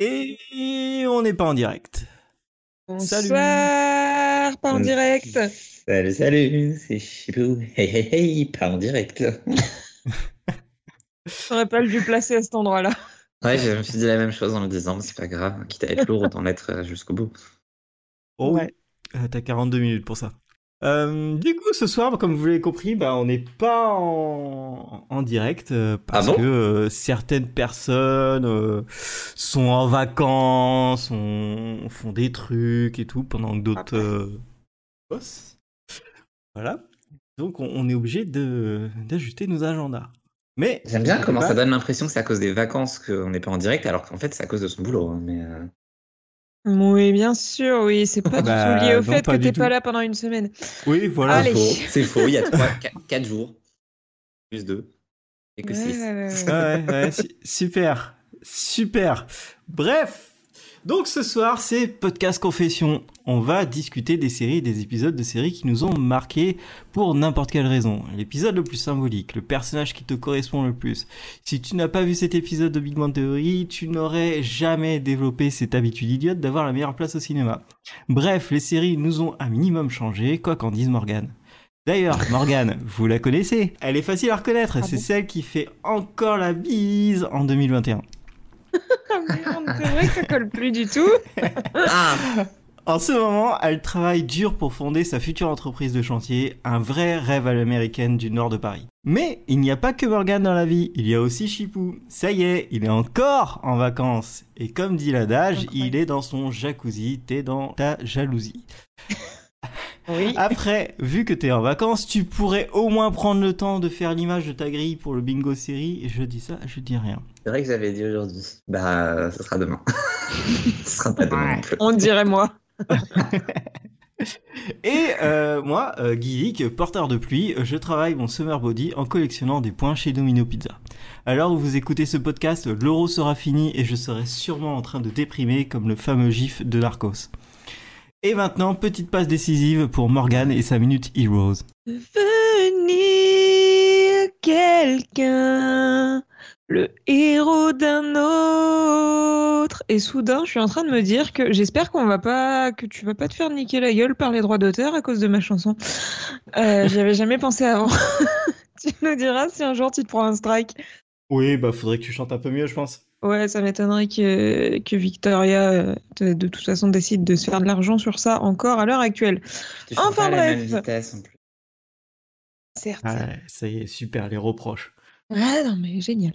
Et on n'est pas en direct. Bonsoir, pas en direct. Salut, salut, c'est Chipou. Hey, hey, hey, pas en direct. J'aurais pas dû placer à cet endroit-là. Ouais, je me suis dit la même chose en me disant, mais c'est pas grave, quitte à être lourd, autant l'être euh, jusqu'au bout. Oh ouais. Euh, T'as 42 minutes pour ça. Euh, du coup, ce soir, comme vous l'avez compris, bah, on n'est pas en, en direct euh, parce Ah bon que euh, certaines personnes sont en vacances, on, font des trucs et tout, pendant que d'autres euh, bossent. Voilà. Donc, on, on est obligé d'ajuster nos agendas. Mais J'aime bien comment ça donne l'impression que c'est à cause des vacances qu'on n'est pas en direct, alors qu'en fait c'est à cause de son boulot. hein, Mais Oui, bien sûr, oui, c'est pas du Bah, tout lié au non, fait que t'es pas là pendant une semaine. Oui, voilà. C'est faux, il y a 3, 4, jours, plus 2, et que Ouais, 6. ouais, ouais, ouais. Ouais, ouais, su- super, super. Bref, donc ce soir c'est podcast confession. On va discuter des séries, et des épisodes de séries qui nous ont marqués pour n'importe quelle raison. L'épisode le plus symbolique, le personnage qui te correspond le plus. Si tu n'as pas vu cet épisode de Big Bang Theory, tu n'aurais jamais développé cette habitude idiote d'avoir la meilleure place au cinéma. Bref, les séries nous ont un minimum changé, quoi qu'en dise Morgane. D'ailleurs, Morgane, vous la connaissez Elle est facile à reconnaître, Ah c'est bon? celle qui fait encore la bise en 2021. C'est vrai que ça colle plus du tout. Ah En ce moment, elle travaille dur pour fonder sa future entreprise de chantier, un vrai rêve à l'américaine du nord de Paris. Mais il n'y a pas que Morgane dans la vie, il y a aussi Chipou. Ça y est, il est encore en vacances. Et comme dit l'adage, Incroyable. il est dans son jacuzzi, t'es dans ta jalousie. Oui. Après, vu que t'es en vacances, tu pourrais au moins prendre le temps de faire l'image de ta grille pour le bingo série. Et je dis ça, je dis rien. C'est vrai que j'avais dit aujourd'hui. Bah, ce sera demain. ce sera pas demain non plus. On dirait moi. Et euh, moi, euh, Guilic, porteur de pluie, je travaille mon summer body en collectionnant des points chez Domino Pizza. Alors où vous écoutez ce podcast, l'euro sera fini et je serai sûrement en train de déprimer comme le fameux gif de Narcos. Et maintenant, petite passe décisive pour Morgane et sa minute Heroes. Devenir quelqu'un, le héros d'un autre. Et soudain, je suis en train de me dire que j'espère qu'on va pas, que tu vas pas te faire niquer la gueule par les droits d'auteur à cause de ma chanson. Euh, J'y avais jamais pensé avant. tu nous diras si un jour tu te prends un strike. Oui, bah faudrait que tu chantes un peu mieux, je pense. Ouais, ça m'étonnerait que, que Victoria, euh, de, de toute façon, décide de se faire de l'argent sur ça encore à l'heure actuelle. Enfin, pas à la même bref. vitesse en plus. Certes. Ça y est, super, les reproches. Ah non, mais génial.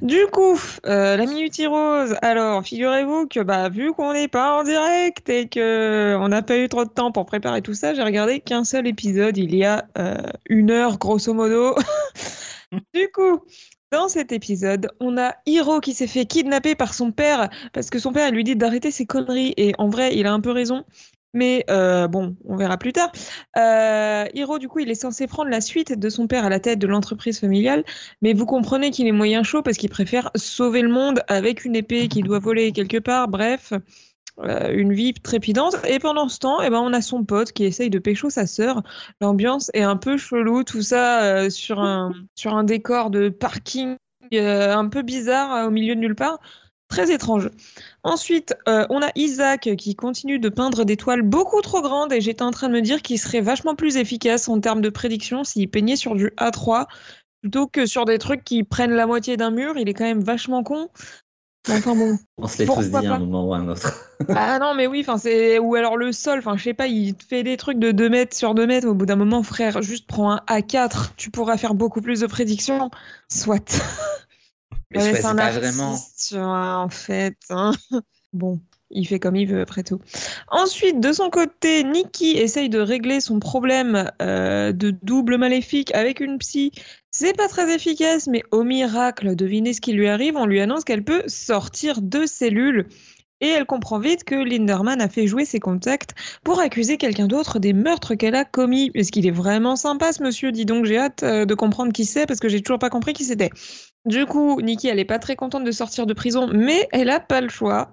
Du coup, euh, la Minute Rose. Alors, figurez-vous que bah, vu qu'on n'est pas en direct et que on n'a pas eu trop de temps pour préparer tout ça, j'ai regardé qu'un seul épisode il y a euh, une heure, grosso modo. du coup, dans cet épisode, on a Hiro qui s'est fait kidnapper par son père parce que son père lui dit d'arrêter ses conneries et en vrai, il a un peu raison. Mais euh, bon, on verra plus tard. Euh, Hiro, du coup, il est censé prendre la suite de son père à la tête de l'entreprise familiale. Mais vous comprenez qu'il est moyen chaud parce qu'il préfère sauver le monde avec une épée qu'il doit voler quelque part. Bref, euh, une vie trépidante. Et pendant ce temps, eh ben, on a son pote qui essaye de pécho sa sœur. L'ambiance est un peu chelou, tout ça euh, sur, un, sur un décor de parking euh, un peu bizarre au milieu de nulle part. Très étrange. Ensuite, on a Isaac qui continue de peindre des toiles beaucoup trop grandes et j'étais en train de me dire qu'il serait vachement plus efficace en termes de prédiction s'il peignait sur du A3 plutôt que sur des trucs qui prennent la moitié d'un mur. Il est quand même vachement con. Mais Enfin bon. On se l'est tous dit à un moment ou à un autre. Ah non, mais oui, enfin c'est ou alors le sol, enfin je sais pas, il te fait des trucs de 2 mètres sur 2 mètres. Au bout d'un moment, frère, juste prends un A4, tu pourras faire beaucoup plus de prédictions. Soit. Mais Ouais, c'est un pas artiste, vraiment. tu vois, en fait. hein. Bon, il fait comme il veut après tout. Ensuite, de son côté, Nikki essaye de régler son problème euh, de double maléfique avec une psy. C'est pas très efficace, mais au miracle, devinez ce qui lui arrive, on lui annonce qu'elle peut sortir de cellules. Et elle comprend vite que Linderman a fait jouer ses contacts pour accuser quelqu'un d'autre des meurtres qu'elle a commis. Est-ce qu'il est vraiment sympa ce monsieur? Dis donc, j'ai hâte euh, de comprendre qui c'est parce que j'ai toujours pas compris qui c'était. Du coup, Nikki, elle est pas très contente de sortir de prison, mais elle a pas le choix.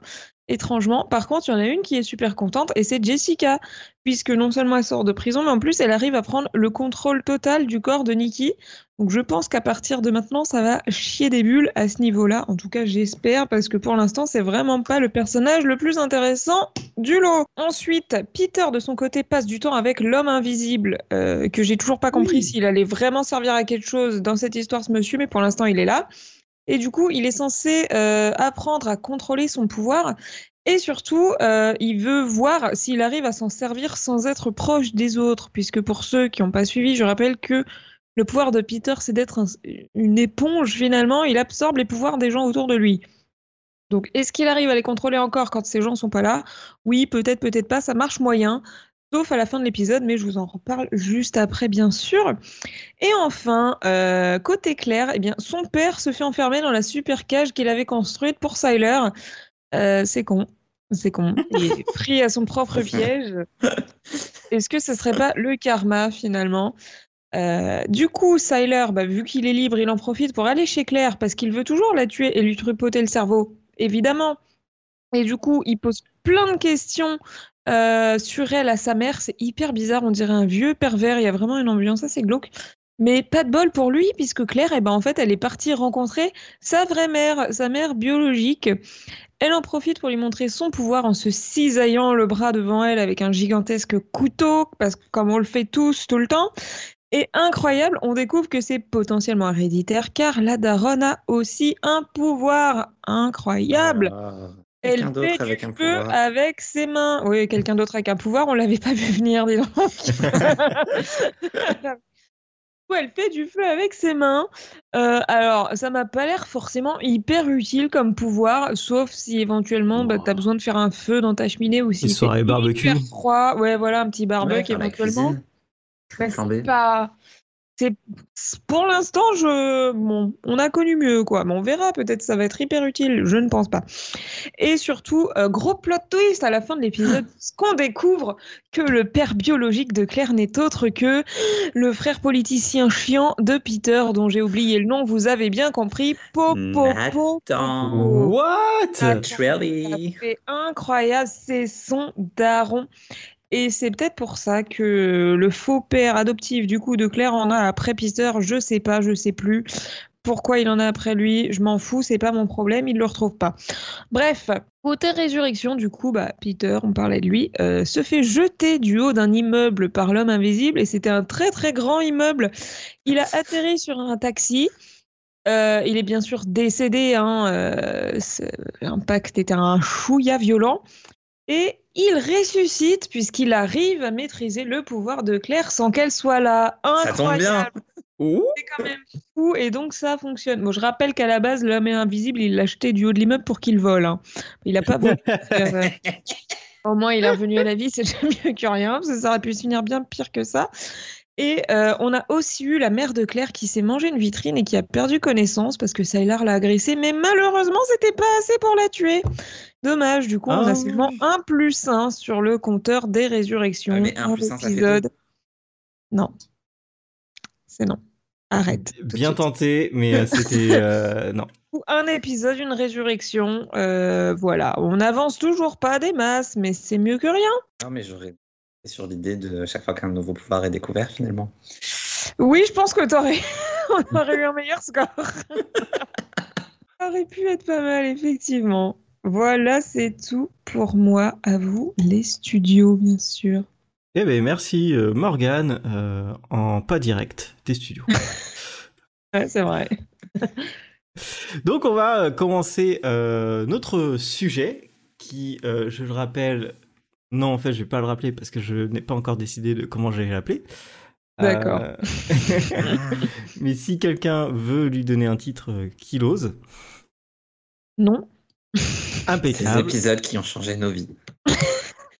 Étrangement. Par contre, il y en a une qui est super contente et c'est Jessica, puisque non seulement elle sort de prison, mais en plus elle arrive à prendre le contrôle total du corps de Nikki. Donc je pense qu'à partir de maintenant, ça va chier des bulles à ce niveau-là. En tout cas, j'espère, parce que pour l'instant, c'est vraiment pas le personnage le plus intéressant du lot. Ensuite, Peter, de son côté, passe du temps avec l'homme invisible, euh, que j'ai toujours pas compris Oui. s'il allait vraiment servir à quelque chose dans cette histoire, ce monsieur, mais pour l'instant, il est là. Et du coup, il est censé euh, apprendre à contrôler son pouvoir. Et surtout, euh, il veut voir s'il arrive à s'en servir sans être proche des autres. Puisque pour ceux qui n'ont pas suivi, je rappelle que le pouvoir de Peter, c'est d'être un- une éponge finalement. Il absorbe les pouvoirs des gens autour de lui. Donc, est-ce qu'il arrive à les contrôler encore quand ces gens sont pas là? Oui, peut-être, peut-être pas. Ça marche moyen. Sauf à la fin de l'épisode, mais je vous en reparle juste après, bien sûr. Et enfin, euh, côté Claire, eh bien, son père se fait enfermer dans la super cage qu'il avait construite pour Syler. Euh, c'est con. C'est con. Il est pris à son propre piège. Est-ce que ce serait pas le karma finalement? Euh, Du coup, Syler, bah, vu qu'il est libre, il en profite pour aller chez Claire parce qu'il veut toujours la tuer et lui tripoter le cerveau, évidemment. Et du coup, il pose plein de questions euh, sur elle à sa mère. C'est hyper bizarre, on dirait un vieux pervers. Il y a vraiment une ambiance assez glauque. Mais pas de bol pour lui, puisque Claire, eh ben, en fait, elle est partie rencontrer sa vraie mère, sa mère biologique. Elle en profite pour lui montrer son pouvoir en se cisaillant le bras devant elle avec un gigantesque couteau, parce que comme on le fait tous tout le temps. Et incroyable, on découvre que c'est potentiellement héréditaire, car la daronne a aussi un pouvoir incroyable. Ah, Quelqu'un d'autre fait avec du un feu pouvoir. avec ses mains. Oui, quelqu'un d'autre avec un pouvoir, on l'avait pas vu venir, dis donc. Ouais, Elle fait du feu avec ses mains. Euh, alors, ça m'a pas l'air forcément hyper utile comme pouvoir, sauf si éventuellement bah, t'as besoin de faire un feu dans ta cheminée ou si soirée barbecue. hyper froid. Ouais, voilà, un petit Ouais, barbecue la éventuellement. Flambé. c'est pas. C'est pour l'instant, je bon, on a connu mieux quoi, mais on verra. Peut-être ça va être hyper utile. Je ne pense pas. Et surtout, euh, gros plot twist à la fin de l'épisode, ce qu'on découvre que le père biologique de Claire n'est autre que le frère politicien chiant de Peter, dont j'ai oublié le nom. Vous avez bien compris. Popo. What? C'est incroyable, c'est son daron. Et c'est peut-être pour ça que le faux père adoptif du coup de Claire en a après Peter, je sais pas, je sais plus. Pourquoi il en a après lui, je m'en fous, c'est pas mon problème, il le retrouve pas. Bref, côté résurrection, du coup, bah, Peter, on parlait de lui, euh, se fait jeter du haut d'un immeuble par l'homme invisible et c'était un très très grand immeuble. Il a atterri sur un taxi. Euh, il est bien sûr décédé, hein, euh, l'impact était un chouïa violent. Et il ressuscite puisqu'il arrive à maîtriser le pouvoir de Claire sans qu'elle soit là. Ça tombe bien. Incroyable, c'est quand même fou et donc ça fonctionne. Bon, je rappelle qu'à la base, l'homme invisible, il l'a jeté du haut de l'immeuble pour qu'il vole. hein. Il a pas volé. Euh, au moins, il est revenu à la vie, c'est déjà mieux que rien, parce que ça aurait pu se finir bien pire que ça. Et euh, on a aussi eu la mère de Claire qui s'est mangé une vitrine et qui a perdu connaissance parce que Sylar l'a agressée, mais malheureusement, c'était pas assez pour la tuer. Dommage, du coup, on Ah. a seulement un plus 1 sur le compteur des résurrections Ouais, mais un plus ça fait. Non. C'est non. Arrête. Bien tenté, mais euh, c'était euh, non. Un épisode, une résurrection. voilà. On n'avance toujours pas des masses, mais c'est mieux que rien. Non, mais j'aurais sur l'idée de chaque fois qu'un nouveau pouvoir est découvert finalement. Oui, je pense que t'aurais... on aurait eu un meilleur score. Ça aurait pu être pas mal, effectivement. Voilà, c'est tout pour moi. À vous, les studios, bien sûr. Eh ben merci euh, Morgane euh, en pas direct des studios. Ouais, c'est vrai. Donc on va euh, commencer euh, notre sujet qui, euh, je le rappelle, non en fait je vais pas le rappeler parce que je n'ai pas encore décidé de comment je vais l'appeler. D'accord. Euh, Mais si quelqu'un veut lui donner un titre euh, qu'il ose, Non. Impeccable. épisodes qui ont changé nos vies.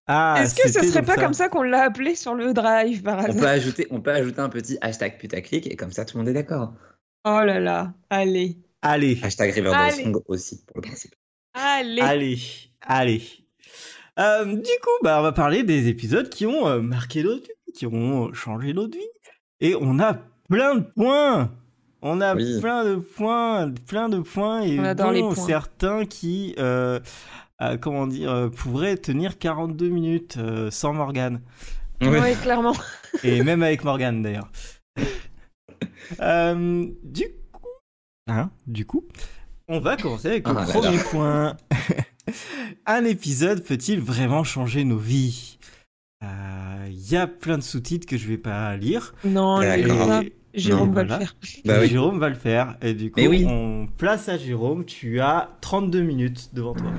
Ah, Est-ce que ce serait pas comme ça qu'on l'a appelé sur le drive par On hasard peut ajouter, on peut ajouter un petit hashtag putaclic et comme ça tout le monde est d'accord. Oh là là, allez. Allez, Hashtag Riverdale Allez. Song aussi pour le principe. Allez. allez, allez. Euh, du coup, bah, on va parler des épisodes qui ont euh, marqué notre vie, qui ont changé notre vie. Et on a plein de points. On a Oui. plein de points, plein de points, et On adore les dont points. certains qui, euh, euh, comment dire, euh, pourrait tenir 42 minutes euh, sans Morgane. Ouais, clairement. Et même avec Morgane d'ailleurs. Euh, du coup, hein, du coup, on va commencer avec le Ah premier là. point. Un épisode peut-il vraiment changer nos vies? Il y a plein de sous-titres que je vais pas lire. Non, Et- Jérôme Non, va voilà. le faire. Bah oui. Jérôme va le faire. Et du coup, oui. on place à Jérôme. Tu as 32 minutes devant toi.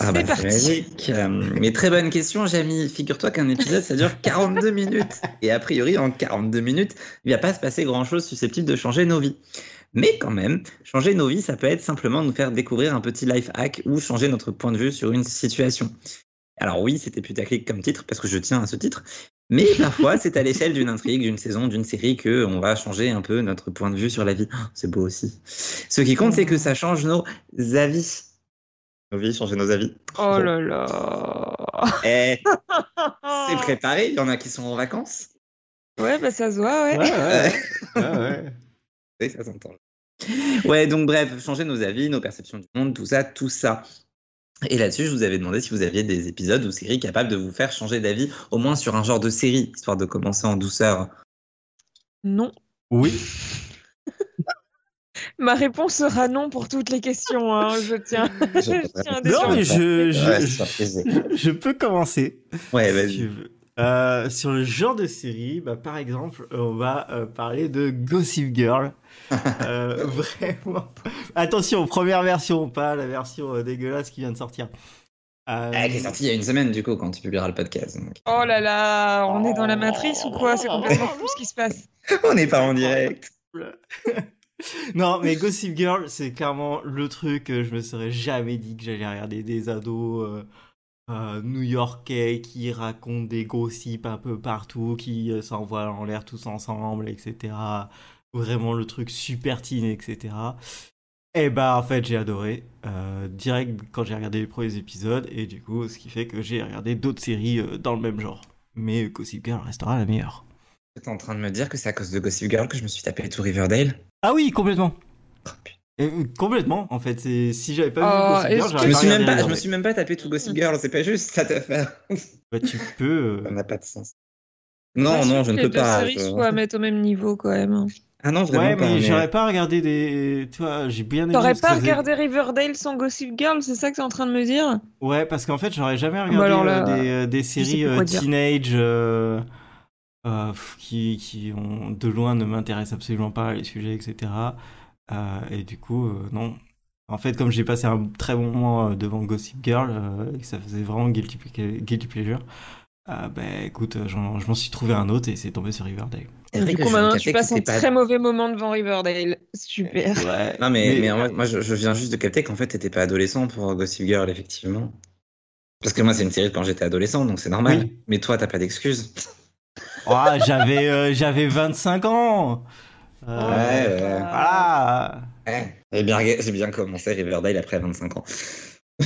Ah bah, parti. Euh, Mais très bonne question, Jamie. Figure-toi qu'un épisode, ça dure 42 minutes. Et a priori, en 42 minutes, il va pas se passer grand-chose susceptible de changer nos vies. Mais quand même, changer nos vies, ça peut être simplement nous faire découvrir un petit life hack ou changer notre point de vue sur une situation. Alors oui, c'était putaclic comme titre, parce que je tiens à ce titre. Mais parfois, c'est à l'échelle d'une intrigue, d'une saison, d'une série que on va changer un peu notre point de vue sur la vie. Oh, C'est beau aussi. Ce qui compte, c'est que ça change nos avis. Nos vies, changer nos avis. Oh là là. Eh, c'est préparé, il y en a qui sont en vacances. Ouais, bah ça se voit, ouais. Ouais, ouais. ouais, ouais. Oui, ça s'entend. Ouais, donc bref, changer nos avis, nos perceptions du monde, tout ça, tout ça. Et là-dessus, je vous avais demandé si vous aviez des épisodes ou séries capables de vous faire changer d'avis, au moins sur un genre de série, histoire de commencer en douceur. Non. Oui. Ma réponse sera non pour toutes les questions, hein, je tiens. je tiens Non, mais je, je, Ouais, je, surprisé. je peux commencer. Ouais, vas-y. Euh, sur le genre de série, bah, par exemple, on va euh, parler de Gossip Girl. Euh, vraiment. Attention, première version, pas la version euh, dégueulasse qui vient de sortir. Euh, Ah, Elle est sortie il y a une semaine, du coup, quand tu publieras le podcast. donc. Oh là là, on est dans la matrice ou quoi? C'est complètement fou ce qui se passe. On n'est pas en direct. non, mais Gossip Girl, c'est clairement le truc que je me serais jamais dit que j'allais regarder des ados euh, new-yorkais qui racontent des gossips un peu partout, qui euh, s'envoient en l'air tous ensemble, etc. Vraiment le truc super teen, etc. Et bah en fait j'ai adoré euh, direct quand j'ai regardé les premiers épisodes et du coup ce qui fait que j'ai regardé d'autres séries euh, dans le même genre. Mais Gossip Girl restera la meilleure. T'es en train de me dire que c'est à cause de Gossip Girl que je me suis tapé tout Riverdale? Ah oui complètement. Oh, putain. Euh, complètement, en fait. C'est si j'avais pas Oh, vu Gossip Girl, je me, pas suis même pas, je me suis même pas tapé tout Gossip Girl, c'est pas juste cette affaire. Bah, tu peux. Ça euh, n'a pas de sens. Non, Pas non, je ne les peux deux pas. séries je- soient à mettre au même niveau quand même. Ah non, vraiment Ouais, pas. mais mais- j'aurais pas regardé des. Tu vois, j'ai bien aimé. T'aurais pas regardé Riverdale sans Gossip Girl, c'est ça que t'es en train de me dire? Ouais, parce qu'en fait, j'aurais jamais bah regardé alors euh, là, des, euh, des séries euh, teenage euh, euh, qui, qui ont de loin ne m'intéressent absolument pas les sujets, etc. Euh, et du coup, euh, non. En fait, comme j'ai passé un très bon moment euh, devant Gossip Girl, euh, et que ça faisait vraiment guilty, guilty pleasure, euh, bah écoute, j'en- je m'en suis trouvé un autre et c'est tombé sur Riverdale. C'est vrai Du coup, je maintenant, tu passes un pas- très mauvais moment devant Riverdale. Super. Ouais. Non, mais, Mais- mais, moi, moi, je, je viens juste de capter qu'en fait, t'étais pas adolescent pour Gossip Girl, effectivement. Parce que moi, c'est une série de quand j'étais adolescent, donc c'est normal. Oui. Mais toi, t'as pas d'excuses. Oh, j'avais euh, j'avais 25 ans. Euh, Ouais, ouais. Voilà. Ouais. J'ai bien, rega- j'ai bien commencé Riverdale après 25 ans.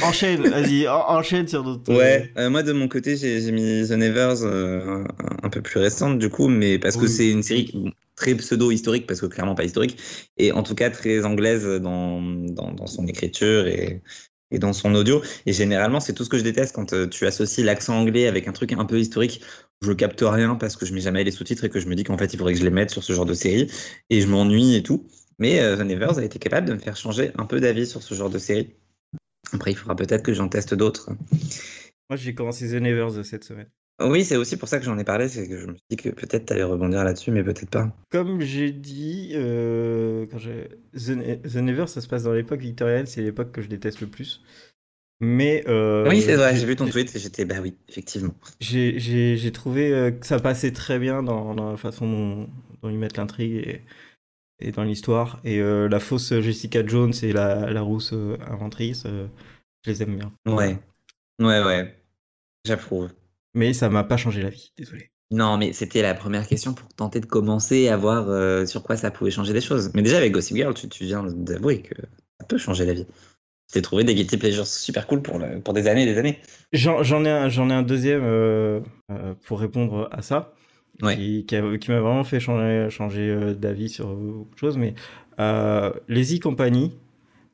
Enchaîne, vas-y, en- enchaîne sur d'autres. Ouais, euh, moi de mon côté, j'ai mis The Nevers euh, un, un peu plus récente du coup, mais parce que c'est une série très pseudo-historique, parce que clairement pas historique, et en tout cas très anglaise dans, dans, dans son écriture et, et dans son audio. Et généralement, c'est tout ce que je déteste quand euh, tu associes l'accent anglais avec un truc un peu historique. Je capte rien parce que je mets jamais les sous-titres et que je me dis qu'en fait il faudrait que je les mette sur ce genre de série, et je m'ennuie et tout. Mais euh, The Nevers a été capable de me faire changer un peu d'avis sur ce genre de série. Après, il faudra peut-être que j'en teste d'autres. Moi, j'ai commencé The Nevers de cette semaine. Oui, c'est aussi pour ça que j'en ai parlé, c'est que je me suis dit que peut-être t'allais rebondir là-dessus, mais peut-être pas. Comme j'ai dit, euh, quand j'ai... The, Ne- The Nevers, ça se passe dans l'époque victorienne, c'est l'époque que je déteste le plus. Mais. euh, oui, c'est vrai, j'ai vu ton tweet et j'étais, bah oui, effectivement. J'ai, j'ai, j'ai trouvé euh, que ça passait très bien dans, dans la façon dont, dont ils mettent l'intrigue et, et dans l'histoire. Et euh, la fausse Jessica Jones et la, la rousse inventrice, je les aime bien. Ouais, ouais, ouais, j'approuve. Mais ça m'a pas changé la vie, désolé. Non, mais c'était la première question pour tenter de commencer à voir euh, sur quoi ça pouvait changer les choses. Mais déjà, avec Gossip Girl, tu, tu viens d'avouer que ça peut changer la vie. Tu t'es trouvé des guilty pleasures super cool pour, le- pour des années et des années. J'en, ai, un, ai un deuxième euh, euh, pour répondre à ça, Ouais. qui, qui, m'a vraiment fait changer, changer d'avis sur beaucoup de choses. Mais les e Company,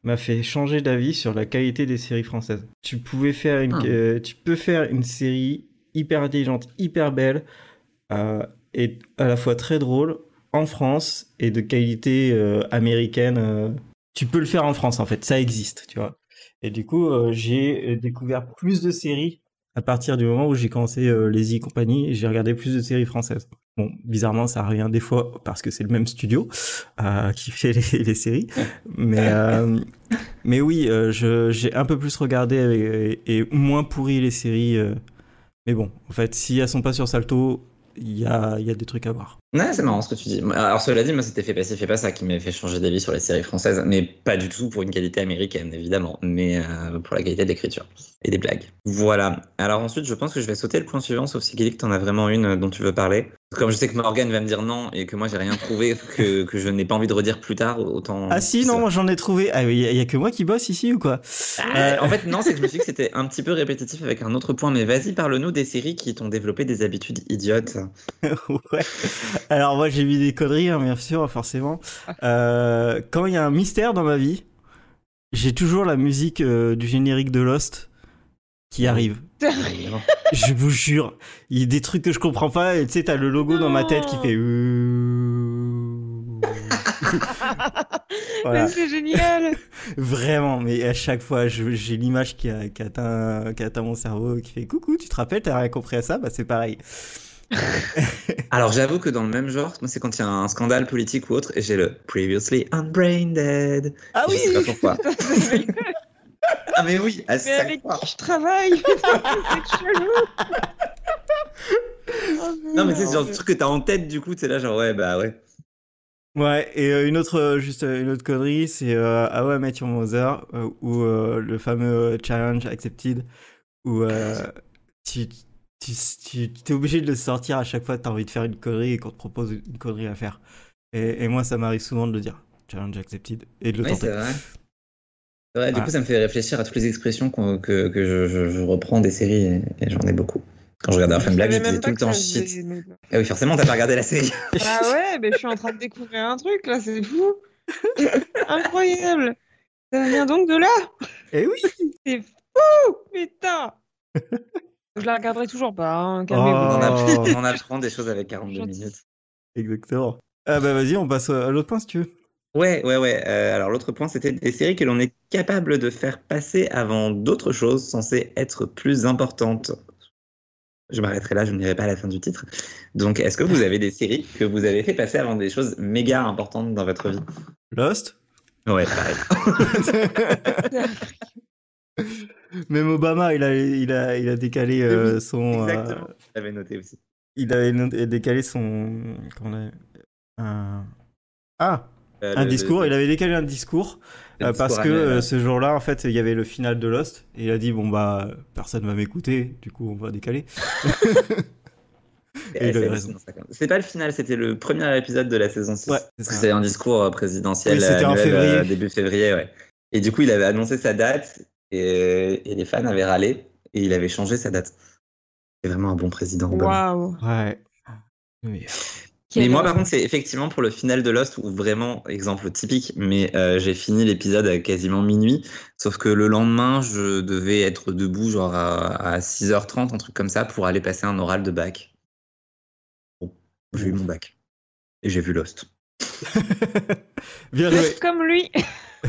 m'a fait changer d'avis sur la qualité des séries françaises. Tu pouvais faire une, Ah. tu peux faire une série hyper intelligente, hyper belle, euh, et à la fois très drôle en France et de qualité euh, américaine. euh. Tu peux le faire en France en fait, ça existe, tu vois. Et du coup, euh, j'ai découvert plus de séries à partir du moment où j'ai commencé les et compagnie et j'ai regardé plus de séries françaises. Bon, bizarrement, ça revient des fois parce que c'est le même studio qui fait les, séries. Mais, mais oui, j'ai un peu plus regardé et, et moins pourri les séries. Mais bon, en fait, si elles sont pas sur Salto, il y a, des trucs à voir. Ouais, c'est marrant ce que tu dis. Alors, cela dit, moi, c'était fait passer, fait pas ça qui m'a fait changer d'avis sur les séries françaises, mais pas du tout pour une qualité américaine, évidemment, mais euh, pour la qualité d'écriture et des blagues. Voilà. Alors, ensuite, je pense que je vais sauter le point suivant, sauf si que t'en as vraiment une euh, dont tu veux parler. Comme je sais que Morgan va me dire non et que moi, j'ai rien trouvé que, que je n'ai pas envie de redire plus tard, autant. Ah si, non, moi j'en ai trouvé. Ah, il y, a- il y a que moi qui bosse ici ou quoi? Ah, En fait, non, c'est que je me suis dit que c'était un petit peu répétitif avec un autre point, mais vas-y, parle-nous des séries qui t'ont développé des habitudes idiotes. ouais. Alors moi j'ai vu des conneries, hein, bien sûr, forcément. Euh, quand il y a un mystère dans ma vie, j'ai toujours la musique euh, du générique de Lost qui arrive. Évidemment. Je vous jure, il y a des trucs que je comprends pas et tu sais t'as le logo dans ma tête qui fait. voilà. Mais c'est génial. Vraiment, mais à chaque fois, je- j'ai l'image qui, atteint, qui atteint mon cerveau, qui fait coucou, tu te rappelles, t'as rien compris à ça? Bah c'est pareil. Alors j'avoue que dans le même genre, moi c'est quand il y a un scandale politique ou autre, et j'ai le Previously Unbrain Dead. Ah Je oui sais pas pourquoi. Ah mais oui, à Mais avec fois. qui je travaille? C'est chelou Oh, Non mais c'est genre le truc que t'as en tête du coup, c'est là genre ouais bah ouais. Ouais, et euh, une autre, euh, juste euh, une autre connerie, c'est euh, I Met Your Mother, euh, euh, le fameux challenge accepted, où euh, tu, tu, tu, tu es obligé de le sortir à chaque fois que t'as envie de faire une connerie et qu'on te propose une connerie à faire. Et, et moi, ça m'arrive souvent de le dire, challenge accepted, et de le c'est tenter. Vrai, du Ah. coup ça me fait réfléchir à toutes les expressions qu'on- que, que je, je- je reprends des séries et, et j'en ai beaucoup. Quand je regardais Orphan Je Black, je disais tout le temps shit. Ah oui forcément t'as pas regardé la série. Ah ouais, mais je suis en train de découvrir un truc là, c'est fou. Incroyable. Ça vient donc de là. Et oui C'est fou, putain. Je la regarderai toujours pas, hein, calmez-vous. On, Oh. apprend, on apprend des choses avec 42 Gentil. minutes. Exactement. Ah bah vas-y, on passe à l'autre point si tu veux. Ouais, ouais, ouais. Euh, alors l'autre point, c'était des séries que l'on est capable de faire passer avant d'autres choses censées être plus importantes. Je m'arrêterai là, je n'irai pas à la fin du titre. Donc, est-ce que vous avez des séries que vous avez fait passer avant des choses méga importantes dans votre vie? Lost? Ouais, pareil. Même Obama, il a, il a, il a décalé euh, Oui, son... euh, Exactement. J'avais noté aussi. il a no- décalé son... Comment on a- un... Ah Euh, Un le- discours, le- il avait décalé un discours euh, parce que euh, ce jour-là, en fait, il y avait le final de Lost et il a dit bon bah personne va m'écouter, du coup on va décaler. Et il avait c'est- pas le final, c'était le premier épisode de la saison 6. Ouais, C'était un discours présidentiel Oui, c'était en annuel, février. début février, ouais. Et du coup, il avait annoncé sa date et, et les fans avaient râlé et il avait changé sa date. C'est vraiment un bon président. Obama. Waouh. Ouais. Oui. Mais moi, par contre, c'est effectivement pour le final de Lost où vraiment, exemple typique, mais euh, j'ai fini l'épisode à quasiment minuit. Sauf que le lendemain, je devais être debout, genre à, à 6h30, un truc comme ça, pour aller passer un oral de bac. Bon, j'ai eu mon bac. Et j'ai vu Lost. Bien joué. Comme lui.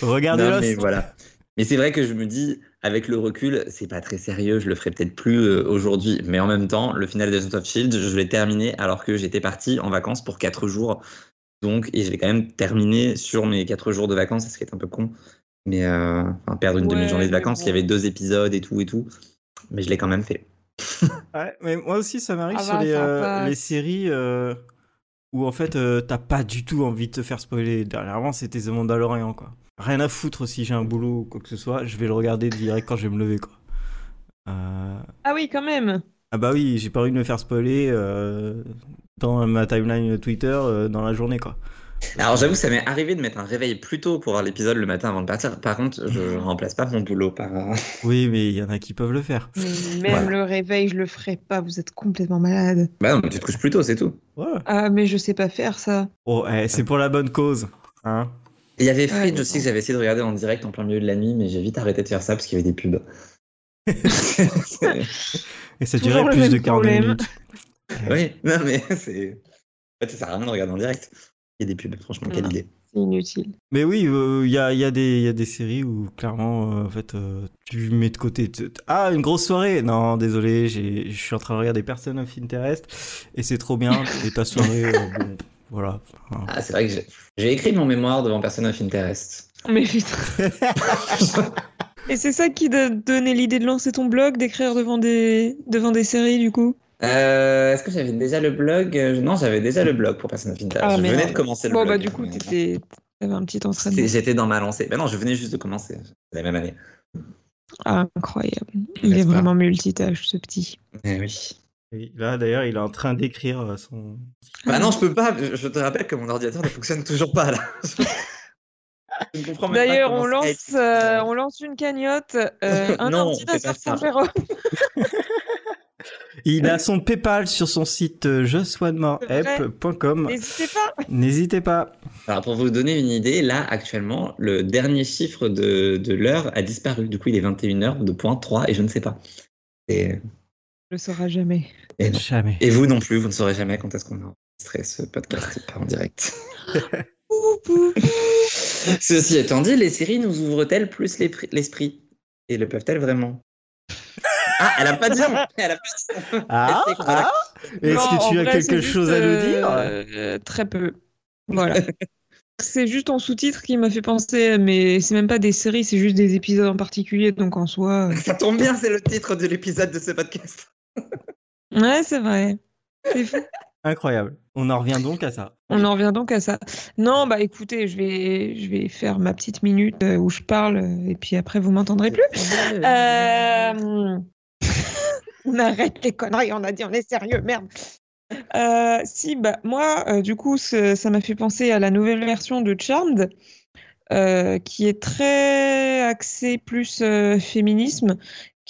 Regardez Non, Lost. mais voilà. Mais c'est vrai que je me dis, avec le recul, c'est pas très sérieux, je le ferai peut-être plus euh, aujourd'hui. Mais en même temps, le final de Agents of Shield, je l'ai terminé alors que j'étais parti en vacances pour 4 jours. Donc, et je l'ai quand même terminé sur mes 4 jours de vacances, ce qui est un peu con. Mais euh, enfin, perdre une Ouais, demi-journée de vacances, bon. il y avait deux épisodes et tout et tout. Mais je l'ai quand même fait. Ouais, mais moi aussi, ça m'arrive Ah sur les, euh, les séries euh, où en fait euh, t'as pas du tout envie de te faire spoiler. Dernièrement, c'était The Mandalorian, quoi. Rien à foutre si j'ai un boulot ou quoi que ce soit, je vais le regarder direct quand je vais me lever, quoi. Euh, Ah oui, quand même. Ah bah oui, j'ai pas envie de me faire spoiler euh, dans ma timeline Twitter dans la journée, quoi. Alors j'avoue, ça m'est arrivé de mettre un réveil plus tôt pour voir l'épisode le matin avant de partir. Par contre, je remplace pas mon boulot par. Oui, mais il y en a qui peuvent le faire. Mais même Voilà. le réveil, je le ferai pas. Vous êtes complètement malade. Bah non, mais tu te couches plus tôt, c'est tout. Ouais. Ah, mais je sais pas faire ça. Oh, eh, c'est pour la bonne cause, hein. Il y avait Fringe Ouais, aussi que j'avais essayé de regarder en direct en plein milieu de la nuit, mais j'ai vite arrêté de faire ça parce qu'il y avait des pubs. Et ça durait plus de 42 problème. minutes. oui, non mais c'est. En fait, ça sert à rien de regarder en direct. Il y a des pubs, franchement, quelle idée. C'est inutile. Mais oui, il y, a, y, a des- y a des séries où clairement, euh, en fait, euh, tu mets de côté. Ah, une grosse soirée Non, désolé, j'ai- je suis en train de regarder Person of Interest et c'est trop bien. Et ta soirée, euh, bon, voilà. Enfin, Ah, c'est vrai que j'ai- écrit mon mémoire devant Person of Interest. Mais putain. Et c'est ça qui t'a donné l'idée de lancer ton blog, d'écrire devant des, devant des séries, du coup? Euh, Est-ce que j'avais déjà le blog? Euh, Non, j'avais déjà le blog pour Person of Interest. Ah, je venais merde. de commencer le Bon, blog. bah, du coup, t'étais- t'avais un petit entraînement. J'étais dans ma lancée. Ben non, je venais juste de commencer. C'est la même année. Ah, incroyable. Il est vraiment multitâche, ce petit. Eh oui. et là, d'ailleurs, il est en train d'écrire euh, son. Bah non, je peux pas. Je te rappelle que mon ordinateur ne fonctionne toujours pas là. D'ailleurs, on lance, euh, on lance une cagnotte. euh, un Non, ordi on fait pas d'Acer ça. Ferro. Il a son PayPal sur son site euh, josonemoreapp.com. N'hésitez pas. N'hésitez pas. Alors, pour vous donner une idée, là, actuellement, le dernier chiffre de, de l'heure a disparu. Du coup, il est 21h de point 3 et je ne sais pas. Et, Je le saurai jamais. et. Jamais. Et vous non plus, vous ne saurez jamais quand est-ce qu'on a enregistré ce podcast pas en direct. Ceci étant dit, les séries nous ouvrent-elles plus l'esprit- l'esprit? Et le peuvent-elles vraiment? Ah, elle a pas dit Elle a pas dit Ah, ah Est-ce que tu as vrai, quelque chose juste, à nous dire euh, euh, Très peu. Voilà. c'est juste en sous-titre qui m'a fait penser, mais c'est même pas des séries, c'est juste des épisodes en particulier, donc en soi. euh, Ça tombe bien, c'est le titre de l'épisode de ce podcast. Ouais, c'est vrai. C'est fou. Incroyable. On en revient donc à ça. On en revient donc à ça. Non, bah écoutez, je vais, je vais faire ma petite minute euh, où je parle, et puis après vous m'entendrez plus. Euh... on arrête les conneries, on a dit on est sérieux, merde. Euh, si, bah moi, euh, du coup, ça m'a fait penser à la nouvelle version de Charmed, euh, qui est très axée plus féminisme,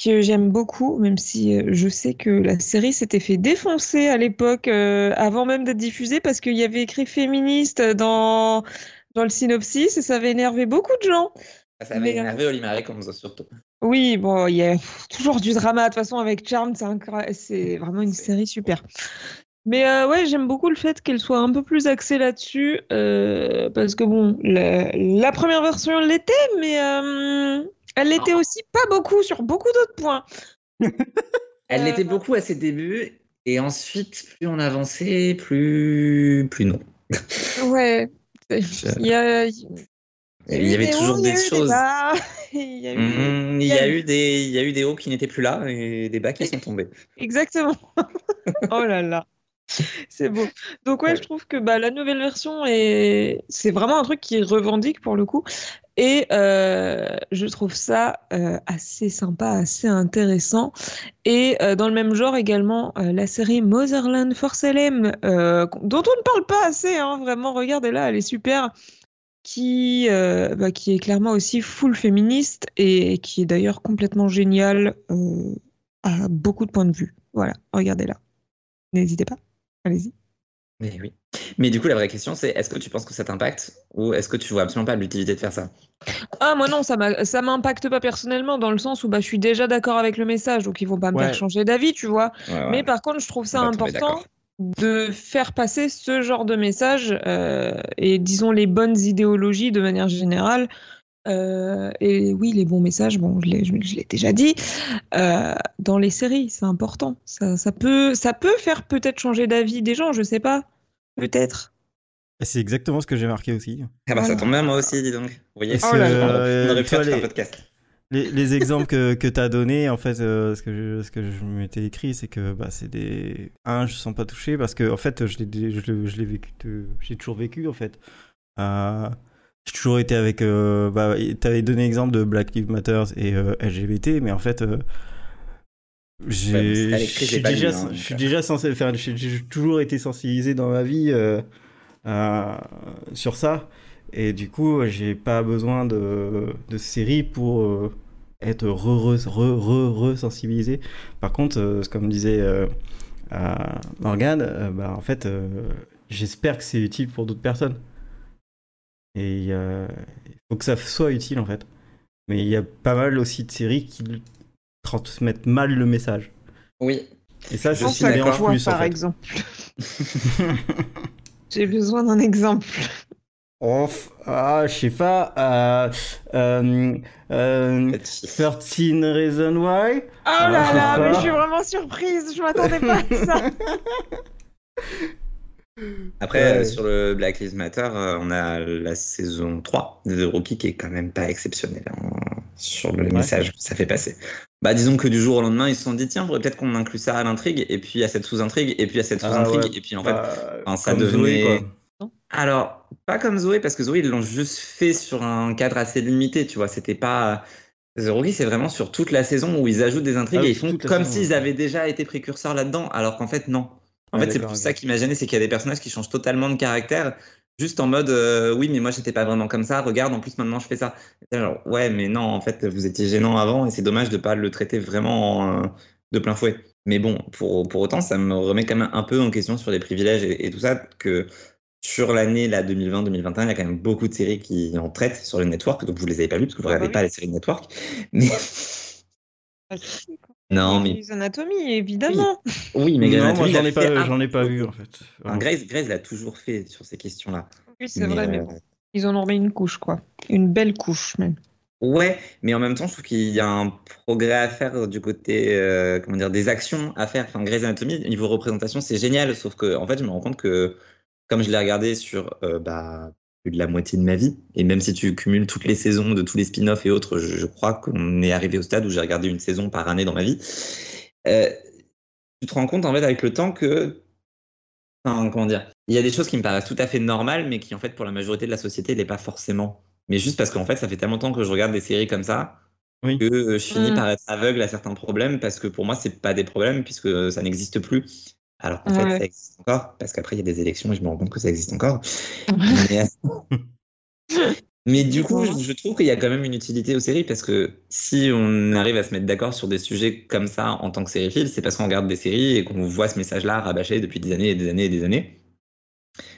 que j'aime beaucoup, même si je sais que la série s'était fait défoncer à l'époque, avant même d'être diffusée, parce qu'il y avait écrit féministe dans, dans le synopsis, et ça avait énervé beaucoup de gens. Ça va Mais, euh, énerver Olimar Combs surtout. Oui, bon, il y a toujours du drama. De toute façon, avec Charmed, c'est vraiment une série super. Mais euh, ouais, j'aime beaucoup le fait qu'elle soit un peu plus axée là-dessus. euh, parce que bon, la, la première version l'était, mais euh, elle l'était aussi pas beaucoup sur beaucoup d'autres points. Elle l'était beaucoup à ses débuts, et ensuite, plus on avançait, plus, plus non. Ouais. Il y a, Il y avait toujours des choses. il y a eu des- il, y a eu des, hauts qui n'étaient plus là et des bas qui sont tombés. Exactement. oh là là. C'est beau. Donc ouais, Ouais. je trouve que bah, la nouvelle version est c'est vraiment un truc qui revendique pour le coup et euh, je trouve ça euh, assez sympa, assez intéressant et euh, dans le même genre également la série Motherland for Salem euh, dont on ne parle pas assez hein, vraiment regardez-la, elle est super qui, euh, bah, qui est clairement aussi full féministe et qui est d'ailleurs complètement géniale euh, à beaucoup de points de vue. Voilà, regardez-la. N'hésitez pas, allez-y. Mais oui. Mais du coup, la vraie question, c'est est-ce que tu penses que ça t'impacte ou est-ce que tu vois absolument pas l'utilité de faire ça? Ah, moi non, ça m'impacte pas personnellement dans le sens où bah, je suis déjà d'accord avec le message, donc ils vont pas me Ouais. faire changer d'avis, tu vois. Ouais, ouais. Mais par contre, je trouve ça important. De faire passer ce genre de message euh, et disons les bonnes idéologies de manière générale. Euh, et oui, les bons messages, bon, je l'ai, je, je l'ai déjà dit, euh, dans les séries, c'est important. Ça, ça peut, ça peut faire peut-être changer d'avis des gens, je sais pas, peut-être. C'est exactement ce que j'ai marqué aussi. Ah bah ça tombe bien, moi aussi, dis donc. Vous voyez, Oh euh, on aurait pu faire un les- podcast. Les, les exemples que, que tu as donnés, en fait, euh, ce, que je, ce que je m'étais écrit, c'est que bah, c'est des. Un, je ne sens pas touché parce que, en fait, je l'ai, je je vécu. J'ai toujours vécu, en fait. Euh, j'ai toujours été avec. Euh, bah, tu avais donné l'exemple de Black Lives Matter et LGBT, mais en fait. j'ai, Ouais, je suis déjà, hein, je suis euh. déjà censé le faire. J'ai, toujours été sensibilisé dans ma vie sur ça. Et du coup, j'ai pas besoin de, de séries pour euh, être re, re, re, re, re-sensibilisé. Par contre, euh, comme disait euh, euh, Morgane, euh, bah, en fait, euh, j'espère que c'est utile pour d'autres personnes. Et il faut que ça soit utile en fait. Mais il y a pas mal aussi de séries qui transmettent mal le message. Oui. Et ça, Je c'est ce qui me dérange plus en par fait. exemple J'ai besoin d'un exemple. Oh, f- ah, je sais pas. Euh, euh, euh, 13 Reasons Why. Oh là je là, mais je suis vraiment surprise, je m'attendais pas à ça. Après, Ouais. euh, sur le Black Lives Matter, euh, on a la saison 3 de The Rookie qui est quand même pas exceptionnelle hein, sur le Ouais. message que ça fait passer. Bah, disons que du jour au lendemain, ils se sont dit, tiens, faudrait peut-être qu'on inclut ça à l'intrigue, et puis à cette sous-intrigue, et puis à cette Ah sous-intrigue, ouais. et puis en fait. Bah, ça devenait- Zoé, quoi. Alors, pas comme Zoé, parce que Zoé, ils l'ont juste fait sur un cadre assez limité, tu vois. C'était pas. The Rookie, c'est vraiment sur toute la saison où ils ajoutent des intrigues Ah oui, et ils font comme s'ils ouais. avaient déjà été précurseurs là-dedans, alors qu'en fait, non. En Ouais, fait, c'est pour ça qui m'a gêné, c'est qu'il y a des personnages qui changent totalement de caractère, juste en mode euh, oui, mais moi, j'étais pas vraiment comme ça, regarde, en plus, maintenant, je fais ça. Genre, ouais, mais non, en fait, vous étiez gênant avant et c'est dommage de pas le traiter vraiment en, euh, de plein fouet. Mais bon, pour, pour autant, ça me remet quand même un peu en question sur les privilèges et, et tout ça, que sur l'année là 2020-2021, il y a quand même beaucoup de séries qui en traitent sur le network, donc vous les avez pas vues parce que vous Ah bah regardez oui. pas les séries de network. Mais Ah, si, quoi. non, mais Grey's Anatomy, évidemment. oui, mais Grey's Non, moi j'en ai pas, un- j'en ai pas vu en fait. Enfin, Grey's, Grey's l'a toujours fait sur ces questions-là. Oui, c'est Mais, vrai, mais euh, bon. Ils en ont remis une couche, quoi. Une belle couche, même. Ouais, mais en même temps, je trouve qu'il y a un progrès à faire du côté, euh, comment dire, des actions à faire. Enfin, Grey's Anatomy, niveau représentation, c'est génial, sauf que, en fait, je me rends compte que, comme je l'ai regardé sur euh, bah, plus de la moitié de ma vie, et même si tu cumules toutes les saisons de tous les spin-offs et autres, je, je crois qu'on est arrivé au stade où j'ai regardé une saison par année dans ma vie. Euh, tu te rends compte, en fait, avec le temps que, enfin, comment dire, il y a des choses qui me paraissent tout à fait normales, mais qui, en fait, pour la majorité de la société, n'est pas forcément. Mais juste parce qu'en fait, ça fait tellement de temps que je regarde des séries comme ça Oui. que euh, je finis Mm. par être aveugle à certains problèmes parce que pour moi, c'est pas des problèmes puisque ça n'existe plus. Alors qu'en fait, ça existe encore parce qu'après, il y a des élections et je me rends compte que ça existe encore. Mais, mais du coup, je, je trouve qu'il y a quand même une utilité aux séries parce que si on arrive à se mettre d'accord sur des sujets comme ça en tant que sériephile, c'est parce qu'on regarde des séries et qu'on voit ce message-là rabâché depuis des années et des années et des années.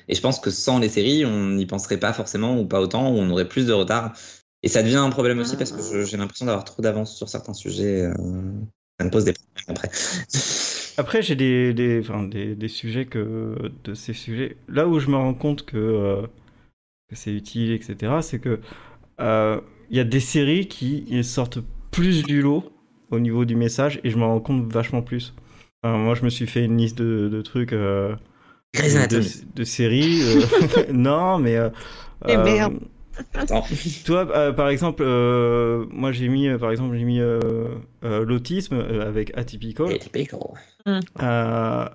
Et je pense que sans les séries, on n'y penserait pas forcément ou pas autant, ou on aurait plus de retard. Et ça devient un problème aussi parce que j'ai l'impression d'avoir trop d'avance sur certains sujets. euh, ça me pose des problèmes après. Après, j'ai des, des, enfin, des, des sujets que de ces sujets. Là où je me rends compte que, euh, que c'est utile, etc., c'est que euh, il y a des séries qui sortent plus du lot au niveau du message et je m'en rends compte vachement plus. Enfin, moi, je me suis fait une liste de, de trucs. euh, de, séries. euh, non, mais. merde. Attends. Toi, euh, par exemple, euh, moi j'ai mis, euh, par exemple, j'ai mis euh, euh, l'autisme euh, avec Atypical. Atypical. Euh,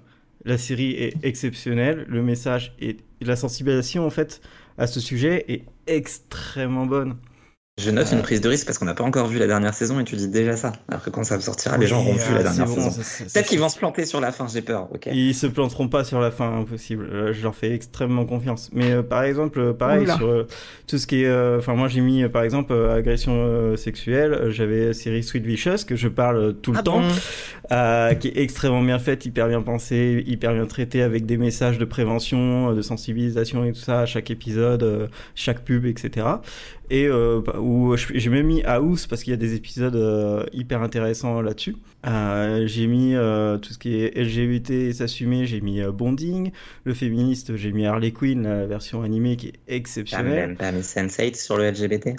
la série est exceptionnelle, le message et la sensibilisation en fait à ce sujet est extrêmement bonne. Je note une prise de risque parce qu'on n'a pas encore vu la dernière saison et tu dis déjà ça. Alors que quand ça sortira, les gens auront Oui, vu la euh, dernière bon, saison. Peut-être qu'ils vont se planter sur la fin, j'ai peur. Ok. Ils se planteront pas sur la fin, impossible. Euh, je leur fais extrêmement confiance. Mais euh, par exemple, euh, pareil Oula. sur euh, tout ce qui est, euh, enfin moi j'ai mis euh, par exemple euh, agression euh, sexuelle. Euh, J'avais la série Sweet Vicious que je parle euh, tout le Ah temps, bon euh, qui est extrêmement bien faite, hyper bien pensée, hyper bien traitée avec des messages de prévention, euh, de sensibilisation et tout ça à chaque épisode, euh, chaque pub, etc. Et euh, bah, où j'ai même mis House parce qu'il y a des épisodes euh, hyper intéressants là-dessus. Euh, j'ai mis tout ce qui est LGBT et s'assumer, j'ai mis Bonding. Le féministe, j'ai mis Harley Quinn, la version animée qui est exceptionnelle. pas mes Sense8 sur le LGBT.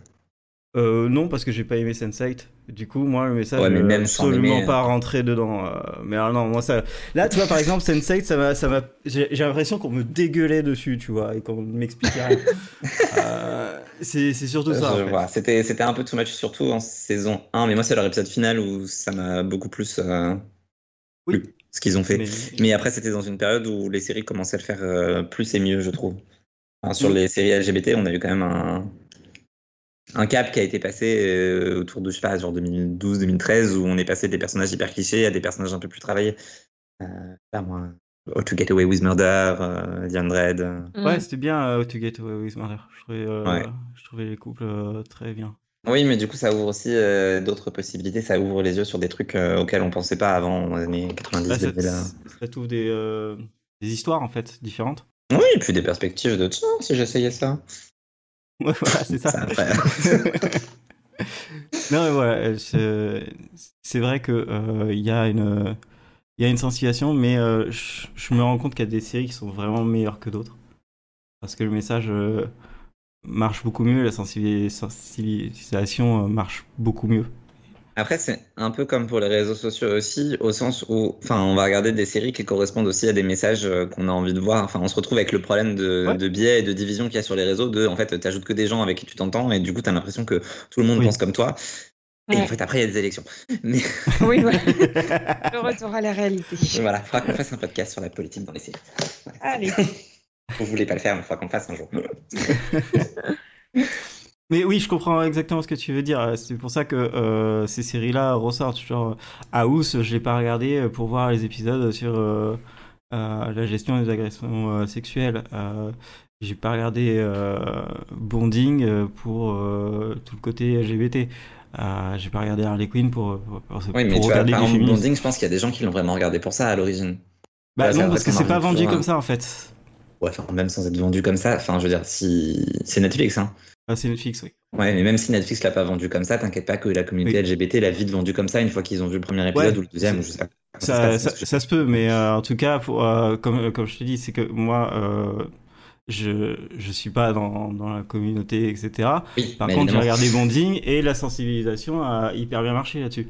Euh, non, parce que j'ai pas aimé Sense8. Du coup, moi, le message, Ouais, mais euh, même absolument aimer, pas rentré dedans. euh, mais alors, non, moi, ça. Là, tu vois, par exemple, Sense8, ça m'a, ça m'a, j'ai j'ai l'impression qu'on me dégueulait dessus, tu vois, et qu'on m'expliquait rien. Euh, c'est, c'est surtout ça. en fait. C'était, c'était un peu too much, surtout en saison 1. Mais moi, c'est leur épisode final où ça m'a beaucoup plus Oui. plu, ce qu'ils ont fait. Mais- Mais après, c'était dans une période où les séries commençaient à le faire plus et mieux, je trouve. Sur les séries LGBT, on a eu quand même un, un cap qui a été passé euh, autour de, je sais pas, genre 2012-2013, où on est passé des personnages hyper clichés à des personnages un peu plus travaillés. Euh, je sais pas moi, How to Get Away with Murder, euh, The Undread. euh. Ouais, c'était bien euh, How to Get Away with Murder. Je trouvais, euh, Ouais. je trouvais les couples euh, très bien. Oui, mais du coup, ça ouvre aussi euh, d'autres possibilités. Ça ouvre les yeux sur des trucs euh, auxquels on pensait pas avant, dans les années 90. Bah, ça, 2000, là. ça t'ouvre des, euh, des histoires, en fait, différentes. Oui, et puis des perspectives de tiens, si j'essayais ça. Voilà, c'est ça. Non, mais voilà, je- c'est vrai que euh, il y a une, il y a une sensibilisation, mais euh, je, je me rends compte qu'il y a des séries qui sont vraiment meilleures que d'autres, parce que le message euh, marche beaucoup mieux, la sensibilis- sensibilisation euh, marche beaucoup mieux. Après, c'est un peu comme pour les réseaux sociaux aussi, au sens où, enfin, on va regarder des séries qui correspondent aussi à des messages euh, qu'on a envie de voir. Enfin, on se retrouve avec le problème de, Ouais. de biais et de division qu'il y a sur les réseaux. De, en fait, t'ajoutes que des gens avec qui tu t'entends et du coup, t'as l'impression que tout le monde Oui. pense comme toi. Et Ouais. en fait, après, il y a des élections. Mais Oui, voilà. Le retour à la réalité. voilà, il faudra qu'on fasse un podcast sur la politique dans les séries. Allez. Vous voulez pas le faire, mais il faudra qu'on le fasse un jour. Mais oui, je comprends exactement ce que tu veux dire. C'est pour ça que euh, ces séries-là ressortent. Genre, House, je l'ai pas regardé euh, pour voir les épisodes sur euh, euh, la gestion des agressions sexuelles. J'ai pas regardé Bonding pour tout le côté LGBT. J'ai pas regardé Harley Quinn pour, pour, pour- Oui, mais pour tu regarder. Bonding, je pense qu'il y a des gens qui l'ont vraiment regardé pour ça à l'origine. Bah Ouais, non, parce que c'est pas vendu un- comme ça en fait. Ouais, enfin, même sans être vendu comme ça, enfin, je veux dire, si c'est Netflix, hein. Ah, c'est Netflix, oui. Ouais, mais même si Netflix l'a pas vendu comme ça, t'inquiète pas que la communauté Oui. LGBT l'a vite vendu comme ça une fois qu'ils ont vu le premier épisode Ouais, ou le deuxième, ou je sais pas. Ça, que- se peut, mais euh, en tout cas, pour, euh, comme, comme je te dis, c'est que moi, euh, je je suis pas dans, dans la communauté, etc. Oui, Par contre, j'ai regardé Bonding et la sensibilisation a hyper bien marché là-dessus.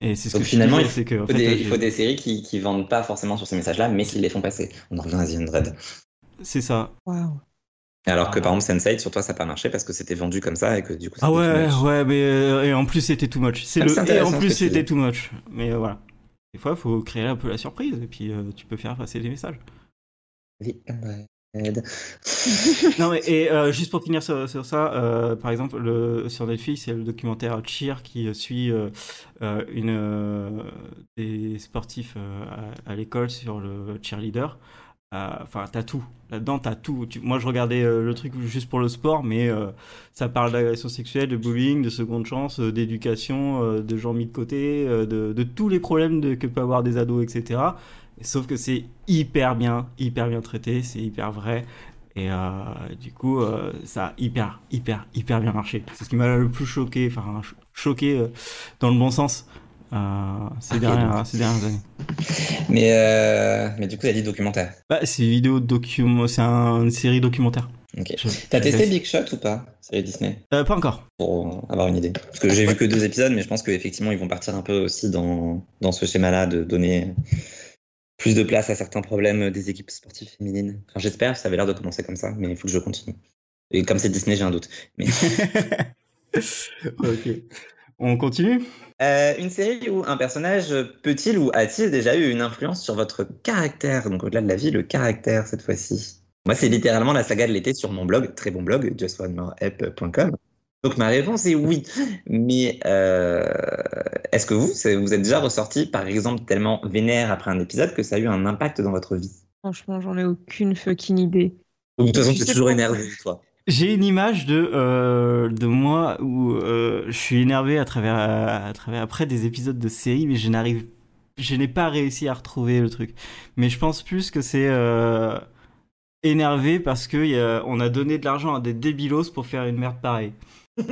Et c'est ce Donc que je finalement, disais, il c'est que en Il faut, fait, des, euh, il faut des séries qui, qui vendent pas forcément sur ces messages-là, mais qui les font passer. On en revient à The Undread. c'est ça. Waouh. Alors que Ah. par exemple, Sense8, sur toi, ça n'a pas marché parce que c'était vendu comme ça et que du coup, Ah ouais, too much. ouais, mais euh, et en plus c'était too much. C'est Ah, le c'est et en plus c'était too much. Mais euh, voilà. Des fois, il faut créer un peu la surprise et puis euh, tu peux faire passer des messages. The Undread. Non mais et euh, juste pour finir sur, sur ça, euh, par exemple le, sur Netflix il y a le documentaire Cheer qui suit une euh, des sportifs euh, à, à l'école sur le cheerleader. Enfin t'as tout là-dedans t'as tout. Moi je regardais euh, le truc juste pour le sport mais euh, ça parle d'agression sexuelle, de bullying, de seconde chance, euh, d'éducation, de gens mis de côté, de, tous les problèmes que peuvent avoir des ados etc. Sauf que c'est hyper bien, hyper bien traité, c'est hyper vrai. Et du coup, ça a hyper, hyper, hyper bien marché. C'est ce qui m'a le plus choqué, enfin cho- choqué dans le bon sens ces, Ok, dernières, ces dernières années. Mais, euh, mais du coup, elle dit documentaire. Bah, c'est une vidéo document, c'est un- une série documentaire. Ok. T'as testé. Big Shot ou pas Série Disney? Euh, Pas encore. Pour avoir une idée. Parce que j'ai vu que deux épisodes, mais je pense qu'effectivement, ils vont partir un peu aussi dans, dans ce schéma-là de donner plus de place à certains problèmes des équipes sportives féminines. Enfin, j'espère, ça avait l'air de commencer comme ça, mais il faut que je continue. Et comme c'est Disney, j'ai un doute. Mais... ok. On continue? Euh, une série où un personnage peut-il ou a-t-il déjà eu une influence sur votre caractère? Donc au-delà de la vie, le caractère cette fois-ci. Moi, c'est littéralement la saga de l'été sur mon blog, très bon blog, justonemoreapp.com. Donc ma réponse est oui. Mais euh, est-ce que vous, vous êtes déjà ressorti, par exemple, tellement vénère après un épisode que ça a eu un impact dans votre vie? Franchement, j'en ai aucune fucking idée. De toute façon, tu es toujours énervé, toi. J'ai une image de, euh, de moi où euh, je suis énervé à travers, à travers après des épisodes de série, mais je n'arrive, je n'ai pas réussi à retrouver le truc. Mais je pense plus que c'est euh, énervé parce que y a- on a donné de l'argent à des débilos pour faire une merde pareille.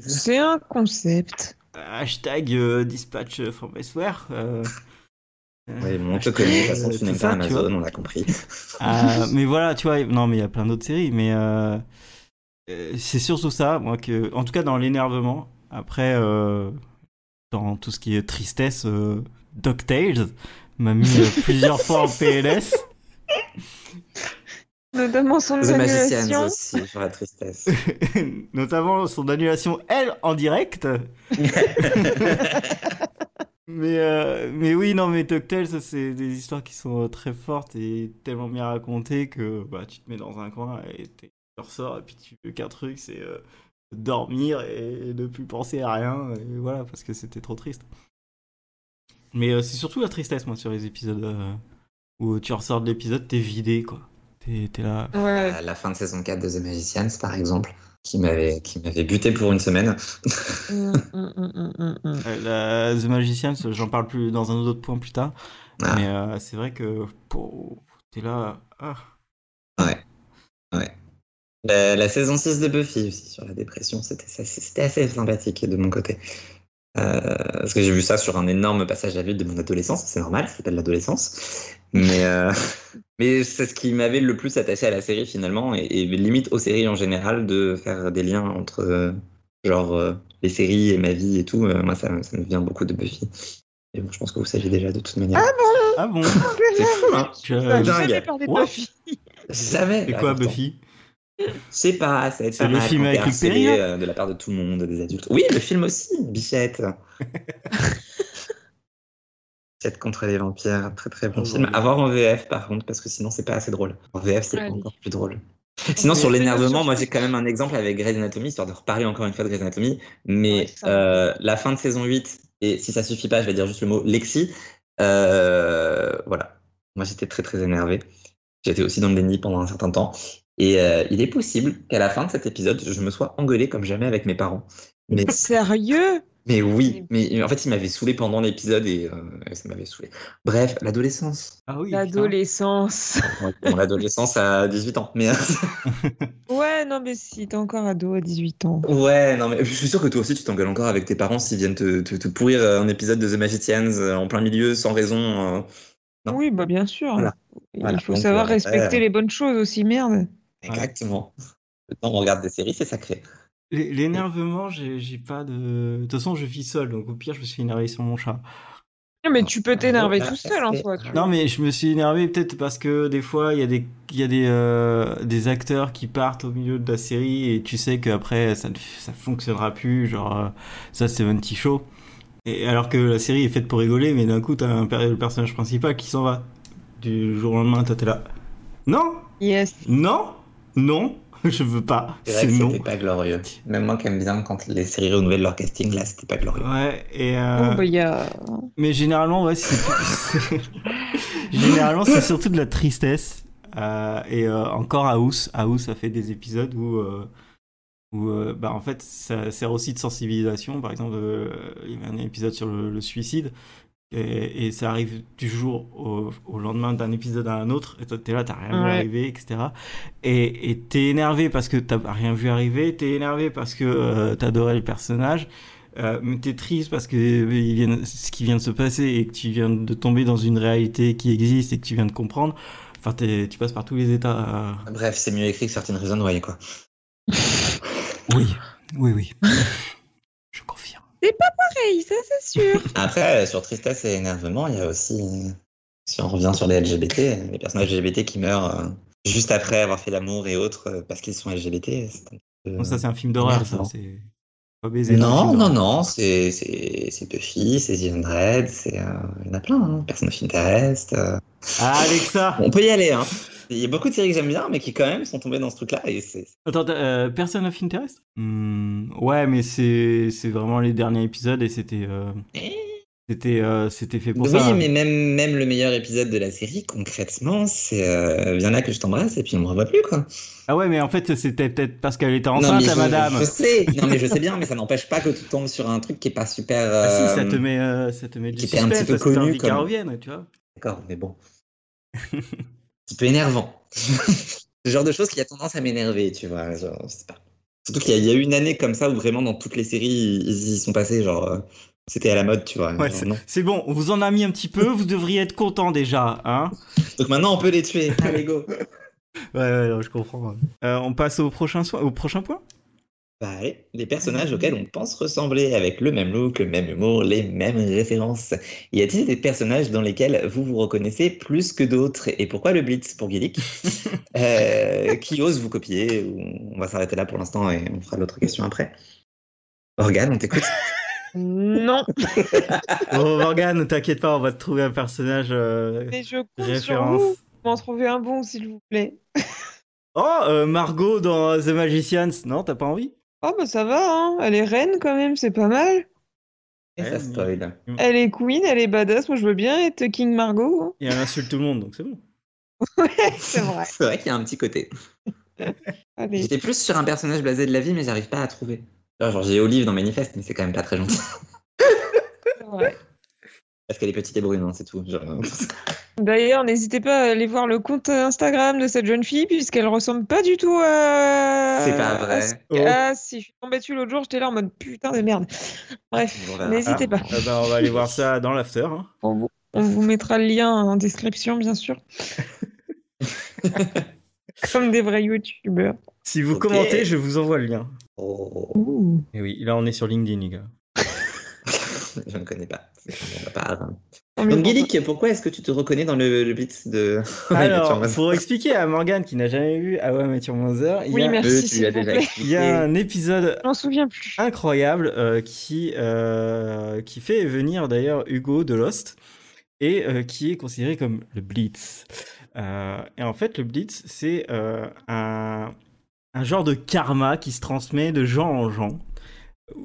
C'est un concept. Hashtag euh, dispatch from Westware. Euh, Oui, bon, on te connaît, de toute façon, tu n'aimes ça, pas. Amazon, on a compris. Euh, mais voilà, tu vois, non, mais il y a plein d'autres séries, mais euh, euh, c'est surtout ça, moi, que, en tout cas dans l'énervement. Après, euh, dans tout ce qui est tristesse, euh, DuckTales m'a mis plusieurs fois en PLS. Notamment son The Magicians annulation. aussi, sur la tristesse. notamment son annulation, elle, en direct. Mais, euh, mais oui, non, mais DuckTales, c'est des histoires qui sont euh, très fortes et tellement bien racontées que bah, tu te mets dans un coin et tu ressors et puis tu veux qu'un truc, c'est euh, dormir et ne plus penser à rien. Et voilà, parce que c'était trop triste. Mais euh, c'est surtout la tristesse, moi, sur les épisodes euh, où tu ressors de l'épisode, t'es vidé, quoi. T'es t'es là. Ouais. À la fin de saison 4 de The Magicians, par exemple, qui m'avait qui m'avait buté pour une semaine. Hum, hum, hum. Euh, la- The Magician, j'en parle plus dans un autre point plus tard. Ah. Mais euh, c'est vrai que t'es là. Ah. Ouais. Ouais. La, la saison 6 de Buffy aussi sur la dépression, c'était assez sympathique de mon côté. Euh, parce que j'ai vu ça sur un énorme passage à vide de mon adolescence, c'est normal, ça s'appelle l'adolescence. Mais, euh, mais c'est ce qui m'avait le plus attaché à la série finalement, et, et limite aux séries en général, de faire des liens entre euh, genre euh, les séries et ma vie et tout. Euh, moi, ça, ça me vient beaucoup de Buffy. Et bon, je pense que vous savez déjà de toute manière. Ah bon? C'est fou, hein Tu J'ai as- dingue. jamais parlé de Buffy. Jamais. C'est quoi Pourtant. Buffy? Je sais pas, ça va être C'est le mal film avec Luc Perry, euh, de la part de tout le monde, des adultes. Oui, le film aussi, Bichette. Bichette contre les vampires, très très bon Oh, film. À voir en VF par contre, parce que sinon c'est pas assez drôle. En VF c'est encore plus drôle. Sinon sur l'énervement, moi j'ai quand même un exemple avec Grey's Anatomy, histoire de reparler encore une fois de Grey's Anatomy. Mais Ouais, euh, la fin de saison 8, et si ça suffit pas, je vais dire juste le mot Lexi. euh, voilà, moi j'étais très très énervé. J'étais aussi dans le déni pendant un certain temps. Et euh, il est possible qu'à la fin de cet épisode, je me sois engueulé comme jamais avec mes parents. Mais, Sérieux? Mais oui, mais en fait, il m'avait saoulé pendant l'épisode et euh, ça m'avait saoulé. Bref, l'adolescence. Ah oui. L'adolescence. Ouais, Mon adolescence à 18 ans. Mais Ouais, non, mais si t'es encore ado à 18 ans. ouais, non, mais je suis sûr que toi aussi, tu t'engueules encore avec tes parents s'ils viennent te, te, te pourrir un épisode de The Magicians euh, en plein milieu sans raison. euh. Non. Oui, bah bien sûr. Voilà. Il Voilà. faut Donc, savoir euh, respecter les bonnes choses aussi, merde. Exactement. Le temps on regarde des séries, c'est sacré. L'énervement, j'ai pas de. De toute façon, je vis seul, donc au pire, je me suis énervé sur mon chat. Non, mais tu peux t'énerver Ah, tout seul en fait- soi. tu Non, mais je me suis énervé peut-être parce que des fois, il y a des, il y a des, euh, des acteurs qui partent au milieu de la série et tu sais qu'après, ça ne ça fonctionnera plus. Genre, euh, ça, c'est 70 Show. Et alors que la série est faite pour rigoler, mais d'un coup, t'as un, le personnage principal qui s'en va. Du jour au lendemain, toi, t'es là. Non, Yes. non, non, je veux pas. C'est non. c'était pas glorieux. Même moi qui aime bien quand les séries renouvellent leur casting, là, c'était pas glorieux. Ouais, et euh, Oh, bah, il y a... Mais généralement, ouais, c'est c'est- généralement c'est surtout de la tristesse. Euh, et euh, encore House, House a fait des épisodes où, euh, où euh, bah, en fait, ça sert aussi de sensibilisation. Par exemple, euh, il y avait un épisode sur le, le suicide. Et, et ça arrive du jour au, au lendemain d'un épisode à un autre. Et toi, t'es là, t'as rien vu arriver, etc. Et et t'es énervé parce que t'as rien vu arriver. T'es énervé parce que euh, t'adorais le personnage. Euh, mais t'es triste parce que euh, il vient, ce qui vient de se passer et que tu viens de tomber dans une réalité qui existe et que tu viens de comprendre. Enfin, tu passes par tous les états. euh. Bref, c'est mieux écrit que Certain Reason Why, quoi. Oui, oui, oui. Je confirme. Pareil, ça c'est sûr. Après, euh, sur tristesse et énervement, il y a aussi, euh, si on revient sur les LGBT, les personnages LGBT qui meurent euh, juste après avoir fait l'amour et autres parce qu'ils sont LGBT. c'est peu- Bon, ça, c'est un film d'horreur, ça. C'est pas baiser. Non, non, non, c'est c'est c'est Buffy, c'est The Undread, c'est euh, il y en a plein, hein. Person of Interest. euh. Ah, Alexa On peut y aller, hein. Il y a beaucoup de séries que j'aime bien, mais qui quand même sont tombées dans ce truc-là et c'est Attends, euh, Person of Interest? Hmm, Ouais, mais c'est c'est vraiment les derniers épisodes et c'était. euh, C'était euh, c'était fait pour oui, ça. mais même même le meilleur épisode de la série, concrètement, c'est euh, viens là que je t'embrasse et puis on me revoit plus quoi. Ah ouais, mais en fait, c'était peut-être parce qu'elle était enceinte, la madame. Je sais, non mais je sais bien, mais ça n'empêche pas que tu tombes sur un truc qui est pas super. Ah si, ça euh, te met, ça te met du qui était un suspense petit peu parce connu comme- revienne, tu vois. D'accord, mais bon. un petit peu énervant. le genre de choses qui a tendance à m'énerver, tu vois. Genre, je sais pas. Surtout qu'il y, a- il y a eu une année comme ça où vraiment dans toutes les séries ils y sont passés, genre euh, c'était à la mode, tu vois. Ouais, c'est- bon, on vous en a mis un petit peu, vous devriez être content déjà, hein Donc maintenant on peut les tuer. Allez go. Ouais, ouais, non, je comprends. Euh, on passe au prochain, soin, au prochain point? Bah, allez, les personnages auxquels on pense ressembler, avec le même look, le même humour, les mêmes références. Y a-t-il des personnages dans lesquels vous vous reconnaissez plus que d'autres? Et pourquoi le Blitz pour Guilic euh, Qui ose vous copier? On va s'arrêter là pour l'instant et on fera l'autre question après. Morgane, on t'écoute Non, Oh, Morgane, t'inquiète pas, on va te trouver un personnage euh, mais je compte sur référence. vous. M'en trouver un bon, s'il vous plaît. Oh, euh, Margot dans The Magicians, non, t'as pas envie? Oh, bah ça va, hein. Elle est reine quand même, c'est pas mal. Et ça spoil. Elle est queen, elle est badass. Moi, je veux bien être King Margot. hein. Et elle insulte tout le monde, donc c'est bon. Ouais, c'est vrai. C'est vrai qu'il y a un petit côté. Allez. J'étais plus sur un personnage blasé de la vie, mais j'arrive pas à trouver. Genre, genre, j'ai Olive dans Manifeste, mais c'est quand même pas très gentil. c'est vrai. Parce qu'elle est petite et brune, hein, c'est tout. Genre, D'ailleurs, n'hésitez pas à aller voir le compte Instagram de cette jeune fille, puisqu'elle ressemble pas du tout à. C'est pas vrai. ce- Oh. Ah, si, je suis tombée dessus l'autre jour, j'étais là en mode putain de merde. Bref, n'hésitez pas. Ah bah, on va aller voir ça dans l'after. hein. On vous, mettra le lien en description, bien sûr. Comme des vrais youtubeurs. Si vous commentez, je vous envoie le lien. Oh. Et oui, là on est sur LinkedIn, les gars. je ne connais pas. Mais Donc, Guilic, pourquoi est-ce que tu te reconnais dans le, le beat de. Alors, pour expliquer à Morgane qui n'a jamais vu How I Met Your Mother, il y Oui, a, merci. Euh, tu déjà il y a un épisode plus. incroyable euh, qui, euh, qui fait venir d'ailleurs Hugo de Lost et euh, qui est considéré comme le Blitz. Euh, et en fait, le Blitz, c'est euh, un, un genre de karma qui se transmet de gens en gens.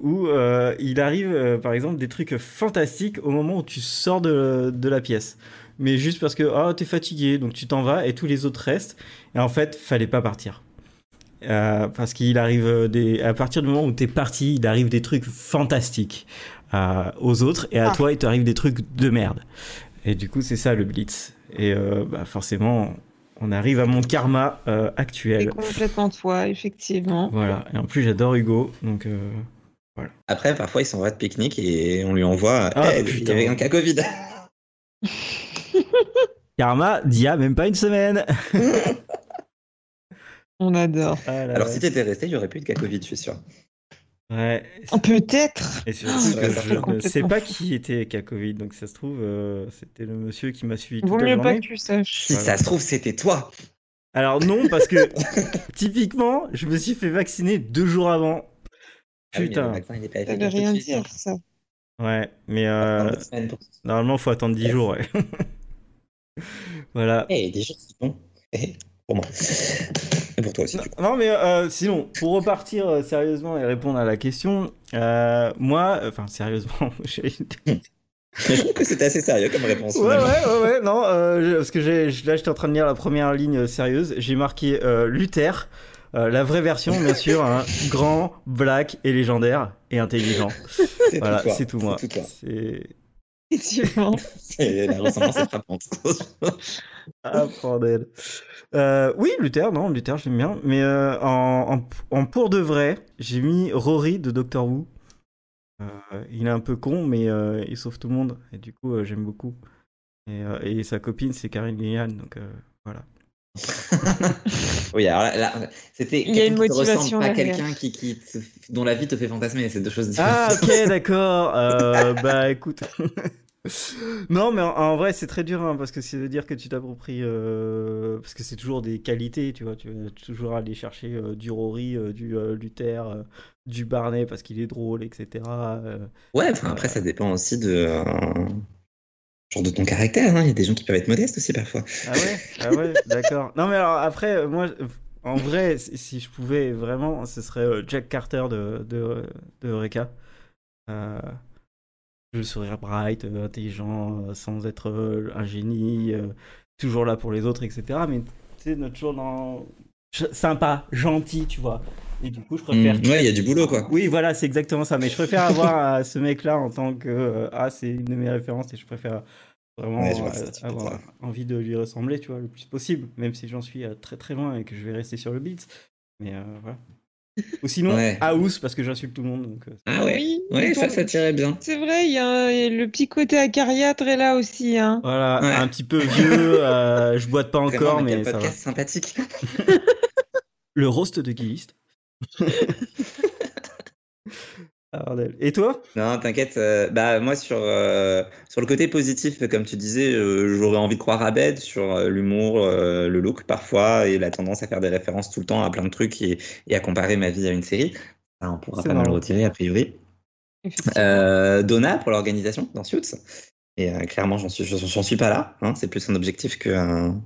Où euh, il arrive, euh, par exemple, des trucs fantastiques au moment où tu sors de, de la pièce. Mais juste parce que oh, t'es fatigué, donc tu t'en vas et tous les autres restent. Et en fait, fallait pas partir. Euh, parce qu'il arrive des... à partir du moment où t'es parti, il arrive des trucs fantastiques aux autres et à Ah. toi il t'arrive des trucs de merde. Et du coup c'est ça le blitz. Et bah, forcément on arrive à mon karma euh, C'est actuel. complètement toi, effectivement. Voilà. Et en plus j'adore Hugo, donc Après, parfois, il s'en va de pique-nique et on lui envoie. Ah, Eh, il y putain. avait un cas Covid. karma d'il y a même pas une semaine. On adore. Ah là Alors, si t'étais resté, il n'y aurait plus de cas Covid, je suis sûr. Ouais. Oh, Peut-être. Et surtout Ah, que je c'est ne sais pas qui était a Covid, donc ça se trouve euh, c'était le monsieur qui m'a suivi Vaut toute la mieux pas journée. que tu saches. Si Voilà. ça se trouve, c'était toi. Alors non, parce que typiquement, je me suis fait vacciner deux jours avant. Ah Putain. Ça veut rien dire, ça. Ouais, mais euh, normalement, faut attendre 10 jours. Ouais. voilà. Eh, des jours, c'est bon. Eh, pour moi. Et pour toi aussi. Non, mais euh, sinon, pour repartir euh, sérieusement et répondre à la question, euh, moi, enfin sérieusement, j'ai- Je trouve que c'était assez sérieux comme réponse. ouais, ouais, ouais, ouais, non, euh, je- parce que j'ai, là, j'étais en train de lire la première ligne euh, sérieuse. J'ai marqué euh, Luther, euh, la vraie version, bien sûr, hein, grand, black et légendaire et intelligent. C'est Voilà, c'est tout moi. C'est tout toi. C'est Effectivement. La ressemblance est frappante. Ah, bordel. Euh, oui, Luther, non, Luther, j'aime bien. Mais euh, en, en, en pour de vrai, j'ai mis Rory de Doctor Who. Euh, il est un peu con, mais euh, il sauve tout le monde. Et du coup, euh, j'aime beaucoup. Et, euh, et sa copine, c'est Karine Gillian. Donc euh, voilà. Oui, alors là, là, c'était Il y a une quelqu'un qui te motivation ressemble, pas quelqu'un qui, qui te- dont la vie te fait fantasmer. C'est deux choses différentes. Ah, ok, d'accord. Euh, bah écoute. non, mais en, en vrai, c'est très dur hein, parce que ça veut dire que tu t'appropries. euh, parce que c'est toujours des qualités, tu vois. Tu vas toujours aller chercher euh, du Rory, euh, du euh, Luther, euh, du Barney parce qu'il est drôle, etc. euh. Ouais, enfin, après, ça dépend aussi de. Genre de ton caractère. hein. Il y a des gens qui peuvent être modestes aussi parfois. Ah ouais? Ah ouais, d'accord. Non, mais alors après, euh, moi, en vrai, si je pouvais vraiment, ce serait euh, Jack Carter de, de, de Eureka. Euh, le sourire bright, euh, intelligent, sans être un génie, toujours là pour les autres, etc. Mais tu sais, notre toujours dans. sympa, gentil, tu vois. Et du coup, je préfère. Mm, ouais, il y a du boulot, quoi. Oui, voilà, c'est exactement ça. Mais je préfère avoir euh, ce mec-là en tant que. euh, ah, c'est une de mes références et je préfère vraiment Ouais, je vois euh, ça, avoir envie de lui ressembler, tu vois, le plus possible. Même si j'en suis euh, très très loin et que je vais rester sur le beat. Mais euh, voilà. Ou sinon, Ouais. House, parce que j'insulte tout le monde. Donc, euh, Ah ouais. Oui, Ouais, ça, ça tirait bien. C'est vrai, il y, a un- il y a le petit côté acariâtre est là aussi. Hein. voilà, Ouais. un petit peu vieux. euh, je boite pas encore, Vraiment, mais quel ça va. podcast sympathique. Le roast de Guilliste. Ah. Et toi? Non, t'inquiète. euh, bah moi sur euh, sur le côté positif, comme tu disais, euh, j'aurais envie de croire à Bed sur euh, l'humour, euh, le look parfois et la tendance à faire des références tout le temps à plein de trucs et, et à comparer ma vie à une série. Ça, on pourra pas mal le retirer a priori. Euh, Donna pour l'organisation dans Suits. Et euh, clairement, j'en suis, j'en suis pas là. hein, c'est plus un objectif qu'un-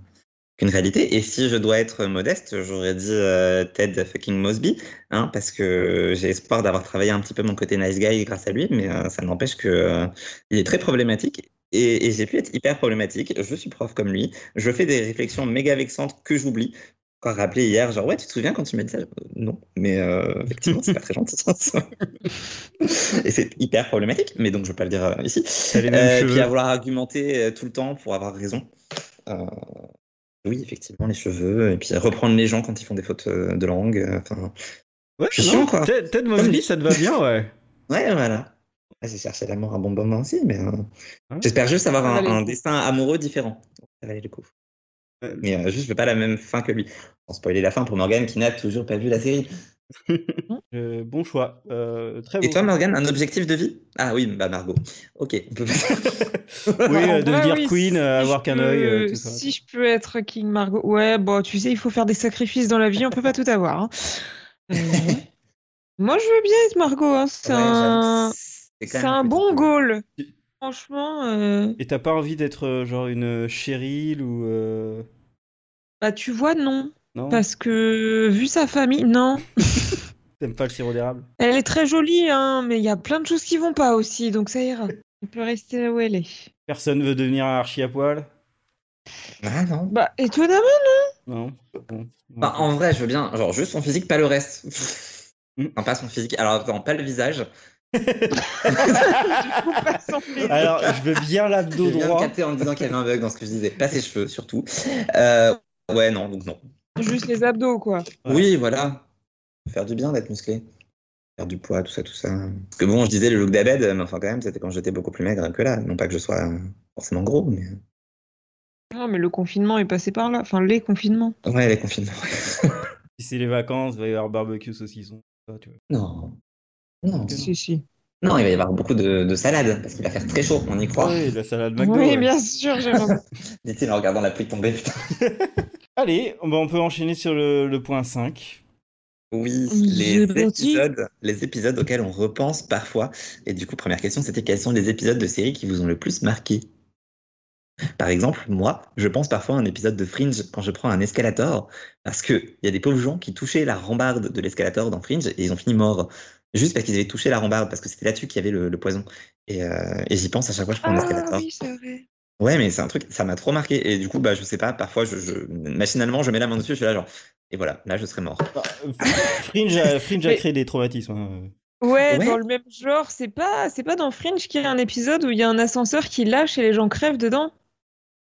qu'une réalité. Et si je dois être modeste, j'aurais dit euh, Ted fucking Mosby, hein, parce que j'ai espoir d'avoir travaillé un petit peu mon côté nice guy grâce à lui, mais euh, ça n'empêche que euh, il est très problématique. Et, et j'ai pu être hyper problématique. Je suis prof comme lui. Je fais des réflexions méga vexantes que j'oublie. encore rappelé hier, genre, ouais, tu te souviens quand tu m'as dit ça? Non, mais euh, effectivement, c'est pas très gentil. Et c'est hyper problématique, mais donc je vais pas le dire euh, ici. Euh, puis à vouloir argumenter euh, tout le temps pour avoir raison. Euh, oui, effectivement, les cheveux, et puis reprendre les gens quand ils font des fautes euh, de langue. euh, Enfin, Ouais, je suis non, chiant, quoi. Ted, Mosby, ça te va bien, ouais. ouais, voilà. Ah, J'ai cherché l'amour à bon moment aussi, mais euh, Hein j'espère juste avoir un, un destin amoureux différent. Ça valait le coup. Ouais. Mais euh, juste, je veux pas la même fin que lui. Sans spoiler la fin pour Morgane qui n'a toujours pas vu la série. Euh, bon choix. Euh, très Et bon toi, choix. Morgane, un objectif de vie? Ah oui, bah Margot. Ok. Oui, euh, vrai, devenir oui, queen, si euh, avoir je qu'un œil, euh, peux- tout ça. Si je peux être King Margot, ouais, bon, tu sais, il faut faire des sacrifices dans la vie, on peut pas tout avoir. hein. Moi, je veux bien être Margot, hein, c'est Ouais, un, c'est un bon goal. Franchement, euh, Et t'as pas envie d'être genre une Cheryl ou. euh, bah tu vois, non, Non parce que vu sa famille, non. T'aimes pas le sirop d'érable? Elle est très jolie, hein, mais il y a plein de choses qui vont pas aussi, donc ça ira. Elle peut rester là où elle est. Personne veut devenir un archi à poil? Ah non. Bah, étonnamment, Non Bon. Bah, en vrai, je veux bien, genre juste son physique, pas le reste. Mm. Enfin, pas son physique. Alors, attends, pas le visage. Alors, je veux bien l'abdo Je viens de droit. capter en me disant qu'il y avait un bug dans ce que je disais. Pas ses cheveux, surtout. Euh, ouais, non, donc non. Juste les abdos, quoi. Ouais. Oui, voilà. Faire du bien d'être musclé. Faire du poids, tout ça, tout ça. Parce que bon, je disais le look d'Abed, mais enfin, quand même, c'était quand j'étais beaucoup plus maigre que là. Non pas que je sois forcément gros, mais. Non, mais le confinement est passé par là. Enfin, les confinements. Ouais, les confinements. Si c'est les vacances, il va y avoir barbecue saucisson. ça, tu vois. non. Non. Si, si. Non, il va y avoir beaucoup de, de salade, parce qu'il va faire très chaud, on y croit. Oui, la salade McDo. oui, ouais. bien sûr, Jérôme. Dit-il en regardant la pluie tomber, putain. Allez, bah, on peut enchaîner sur le, le point 5. Oui, les épisodes, les épisodes auxquels on repense parfois. Et du coup, première question, c'était quels sont les épisodes de série qui vous ont le plus marqué? Par exemple, moi, je pense parfois à un épisode de Fringe quand je prends un escalator, parce qu'il y a des pauvres gens qui touchaient la rambarde de l'escalator dans Fringe et ils ont fini morts. Juste parce qu'ils avaient touché la rambarde, parce que c'était là-dessus qu'il y avait le, le poison. Et, euh, et j'y pense à chaque fois que je prends Ah escalator. oui, c'est vrai. Ouais, mais c'est un truc, ça m'a trop marqué. Et du coup, bah, je sais pas, parfois, je, je- machinalement, je mets la main dessus, je suis là, genre, et voilà, là, je serais mort. Bah, euh, Fringe a, Fringe a Mais- créé des traumatismes. hein. Ouais, Ouais. dans le même genre, c'est pas, c'est pas dans Fringe qu'il y a un épisode où il y a un ascenseur qui lâche et les gens crèvent dedans?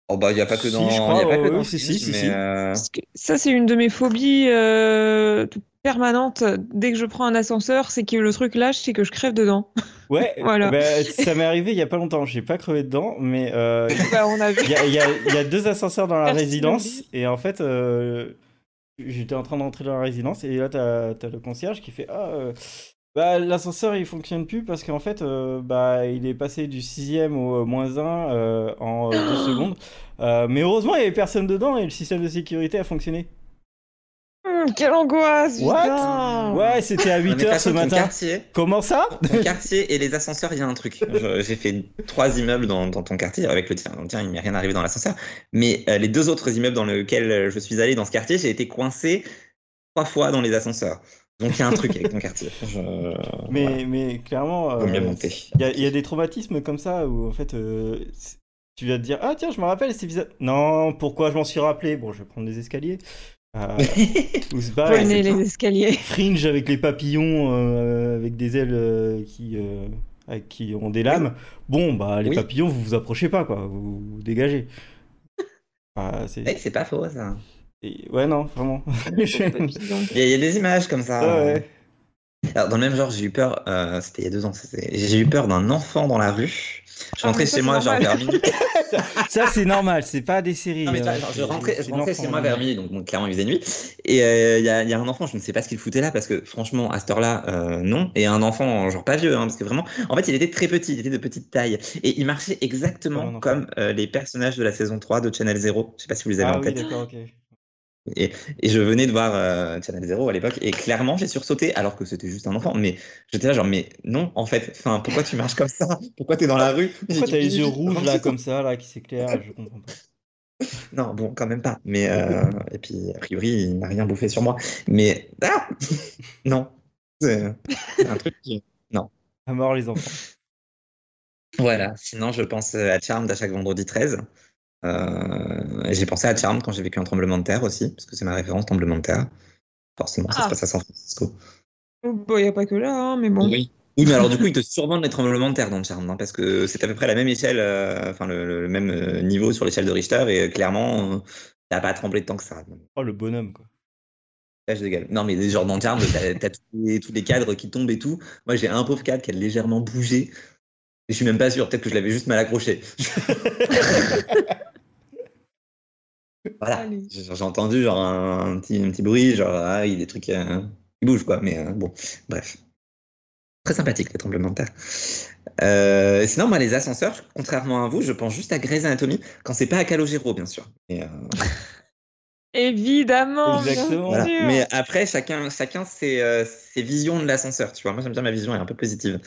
Oh, bah, il n'y a pas que Si, dans. je y a pas que dans si, Fringe, si, si, mais, si. euh, Parce que ça, c'est une de mes phobies euh, permanentes. Dès que je prends un ascenseur, c'est que le truc lâche et que je crève dedans. Ouais, Voilà. bah, ça m'est arrivé il y a pas longtemps. J'ai pas crevé dedans, mais euh, Bah, on a vu. il y, a, il y a- il y a deux ascenseurs dans la Merci, résidence. Et en fait, euh, j'étais en train d'entrer dans la résidence. Et là, t'as as le concierge qui fait Ah, euh, bah, l'ascenseur il fonctionne plus parce qu'en fait, euh, bah, il est passé du 6ème au euh, moins 1 euh, en 2 secondes. Euh, mais heureusement, il y avait personne dedans et le système de sécurité a fonctionné. Quelle angoisse, What? putain. Ouais, c'était à non, mais 8h ce matin. quartier, Comment ça? Ton quartier et les ascenseurs, il y a un truc. J'ai fait trois immeubles dans, dans ton quartier, avec le tien. Dans le tien, il m'est rien arrivé dans l'ascenseur. Mais euh, les deux autres immeubles dans lesquels je suis allé dans ce quartier, j'ai été coincé trois fois dans les ascenseurs. Donc il y a un truc avec ton quartier. Je... mais, voilà. mais clairement, euh. Il y, a- il y a des traumatismes comme ça où en fait euh, c'est- tu vas te dire ah tiens je me rappelle cet épisode non pourquoi je m'en suis rappelé? Bon je vais prendre les escaliers euh, ou se. Prenez les escaliers. Fringe avec les papillons euh, avec des ailes euh, qui euh, avec- qui ont des lames bon bah les Oui. papillons vous vous approchez pas quoi vous, vous dégagez Ah, c'est- Ouais, c'est pas faux ça. et- ouais non vraiment Il y, a, il y a des images comme ça. Ouais, ouais. Alors, dans le même genre, j'ai eu peur, euh, c'était il y a deux ans, c'était- j'ai eu peur d'un enfant dans la rue. Je Ah, rentrais ça, chez moi, genre vers minuit. ça c'est normal c'est pas des séries Non, mais euh, genre, je rentrais, je chez moi hein. vers minuit, donc clairement il faisait nuit. Et euh, il y, a, il y a un enfant, je ne sais pas ce qu'il foutait là, parce que franchement, à cette heure-là, euh, non. Et un enfant, genre pas vieux, hein, parce que vraiment, en fait, il était très petit, il était de petite taille. Et il marchait exactement comme euh, les personnages de la saison 3 de Channel Zero. Je sais pas si vous les avez ah en oui tête. d'accord ok Et, et je venais de voir euh, Channel Zero à l'époque, et clairement, j'ai sursauté, alors que c'était juste un enfant. Mais j'étais là, genre, mais non, en fait, enfin, pourquoi tu marches comme ça? Pourquoi t'es dans la rue? Pourquoi t'as les yeux rouges là comme ça? là qui s'éclairent? Je comprends pas Non, bon, quand même pas. Mais euh, et puis a priori, il n'a rien bouffé sur moi. Mais ah non, c'est un truc qui. à mort les enfants Voilà. Sinon, je pense à Charmed à chaque vendredi 13. Euh, j'ai pensé à Charmed quand j'ai vécu un tremblement de terre aussi, parce que c'est ma référence tremblement de terre. Forcément, ça Ah. se passe à San Francisco. Bon, il n'y a pas que là, hein, mais bon. Oui. Oui, mais alors du coup, ils te survendent les tremblements de terre dans Charmed, hein, parce que c'est à peu près la même échelle, euh, enfin le, le même euh, niveau sur l'échelle de Richter, et euh, clairement, euh, n'a pas tremblé tant que ça. Oh, le bonhomme, quoi. là, je. Non, mais genre dans Charmed, t'as t'as tous, les, tous les cadres qui tombent et tout. Moi, j'ai un pauvre cadre qui a légèrement bougé. Et je suis même pas sûr, peut-être que je l'avais juste mal accroché. voilà. J'ai entendu genre un, un petit, un petit bruit, genre ah, il y a des trucs euh, qui bougent quoi, mais euh, bon, bref. Très sympathique les tremblements de terre. Euh, sinon, moi, les ascenseurs, contrairement à vous, je pense juste à Grey's Anatomy quand c'est pas à Calogero, bien sûr. Et, euh, Évidemment. Exactement. voilà. Mais après, chacun, chacun ses, euh, ses visions de l'ascenseur, tu vois. Moi, j'aime bien ma vision, elle est un peu positive.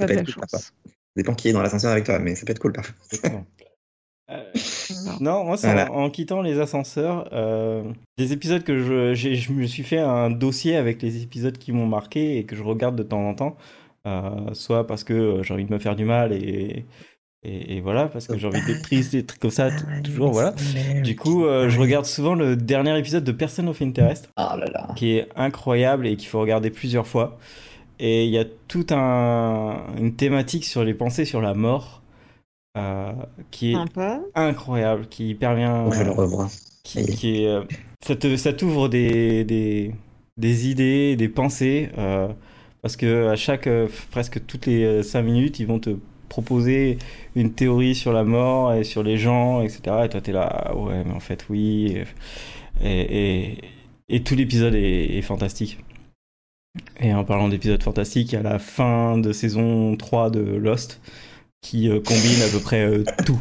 Ça peut être cool parfois. Ça dépend qui est dans l'ascenseur avec toi, mais ça peut être cool parfois. Euh, Non. Non, moi, c'est Voilà. en, en quittant les ascenseurs, euh, des épisodes que je, j'ai- je me suis fait un dossier avec les épisodes qui m'ont marqué et que je regarde de temps en temps, euh, soit parce que j'ai envie de me faire du mal et, et, et voilà, parce que j'ai envie d'être triste, des trucs comme ça, t- toujours, voilà. Du coup, euh, je regarde souvent le dernier épisode de Person of Interest, Oh là là. qui est incroyable et qu'il faut regarder plusieurs fois. Et il y a toute un, une thématique sur les pensées sur la mort euh, qui est Sympa. incroyable, qui que je le revois. qui, qui est, euh, ça t'ouvre des, des, des idées, des pensées, euh, parce que à chaque, euh, presque toutes les 5 minutes, ils vont te proposer une théorie sur la mort et sur les gens, etc. Et toi, t'es là, ah ouais, mais en fait, oui. Et, et, et tout l'épisode est, est fantastique. Et en parlant d'épisodes fantastiques, a la fin de saison 3 de Lost qui euh, combine à peu près euh, tout.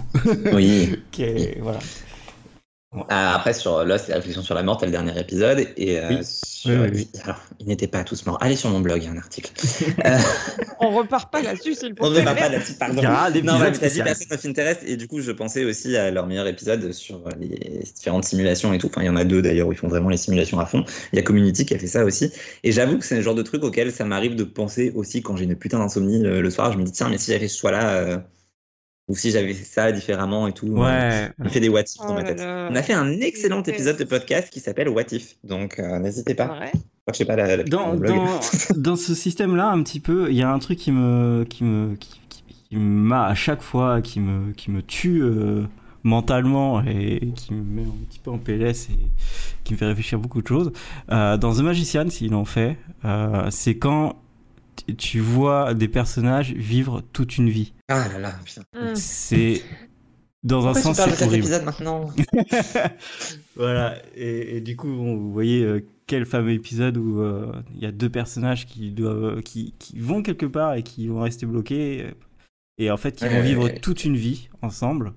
Oui. Qui est- voilà. Ah, après, sur Lost, la réflexion sur la mort, t'as le dernier épisode. Et euh, Oui. sur- Oui, oui, Alors, ils n'étaient pas tous morts. Allez sur mon blog, il y a un article. Euh, On repart pas là-dessus, s'il vous on ne va pas là-dessus, pardon. Il y aura un Non, mais t'as dit spécial. Person of Interest, et du coup, je pensais aussi à leur meilleur épisode sur les différentes simulations et tout. Enfin, il y en a deux d'ailleurs où ils font vraiment les simulations à fond. Il y a Community qui a fait ça aussi. Et j'avoue que c'est le genre de truc auquel ça m'arrive de penser aussi quand j'ai une putain d'insomnie le, le soir. Je me dis, tiens, mais si j'avais ce choix-là, euh, ou si j'avais fait ça différemment et tout. euh, Ouais. Il fait des what if Oh dans ma tête. là. On a fait un excellent épisode de podcast qui s'appelle What If. Donc, euh, n'hésitez pas. Ouais. Je sais pas la, la Dans, le blog. dans, dans ce système-là, un petit peu, il y a un truc qui me, qui me, qui, qui- qui m'a à chaque fois, qui me, qui me tue euh, mentalement et qui me met un petit peu en PLS et qui me fait réfléchir à beaucoup de choses. Euh, dans The Magician, s'il en fait, euh, c'est quand tu- vois des personnages vivre toute une vie. Ah là là, putain. Hum. C'est dans un Pourquoi sens c'est horrible. épisode maintenant? Voilà, et, et du coup, bon, vous voyez euh, quel fameux épisode où euh, il y a deux personnages qui, doivent, qui, qui vont quelque part et qui vont rester bloqués, euh, et en fait, ils Ouais, vont ouais, vivre ouais. toute une vie ensemble.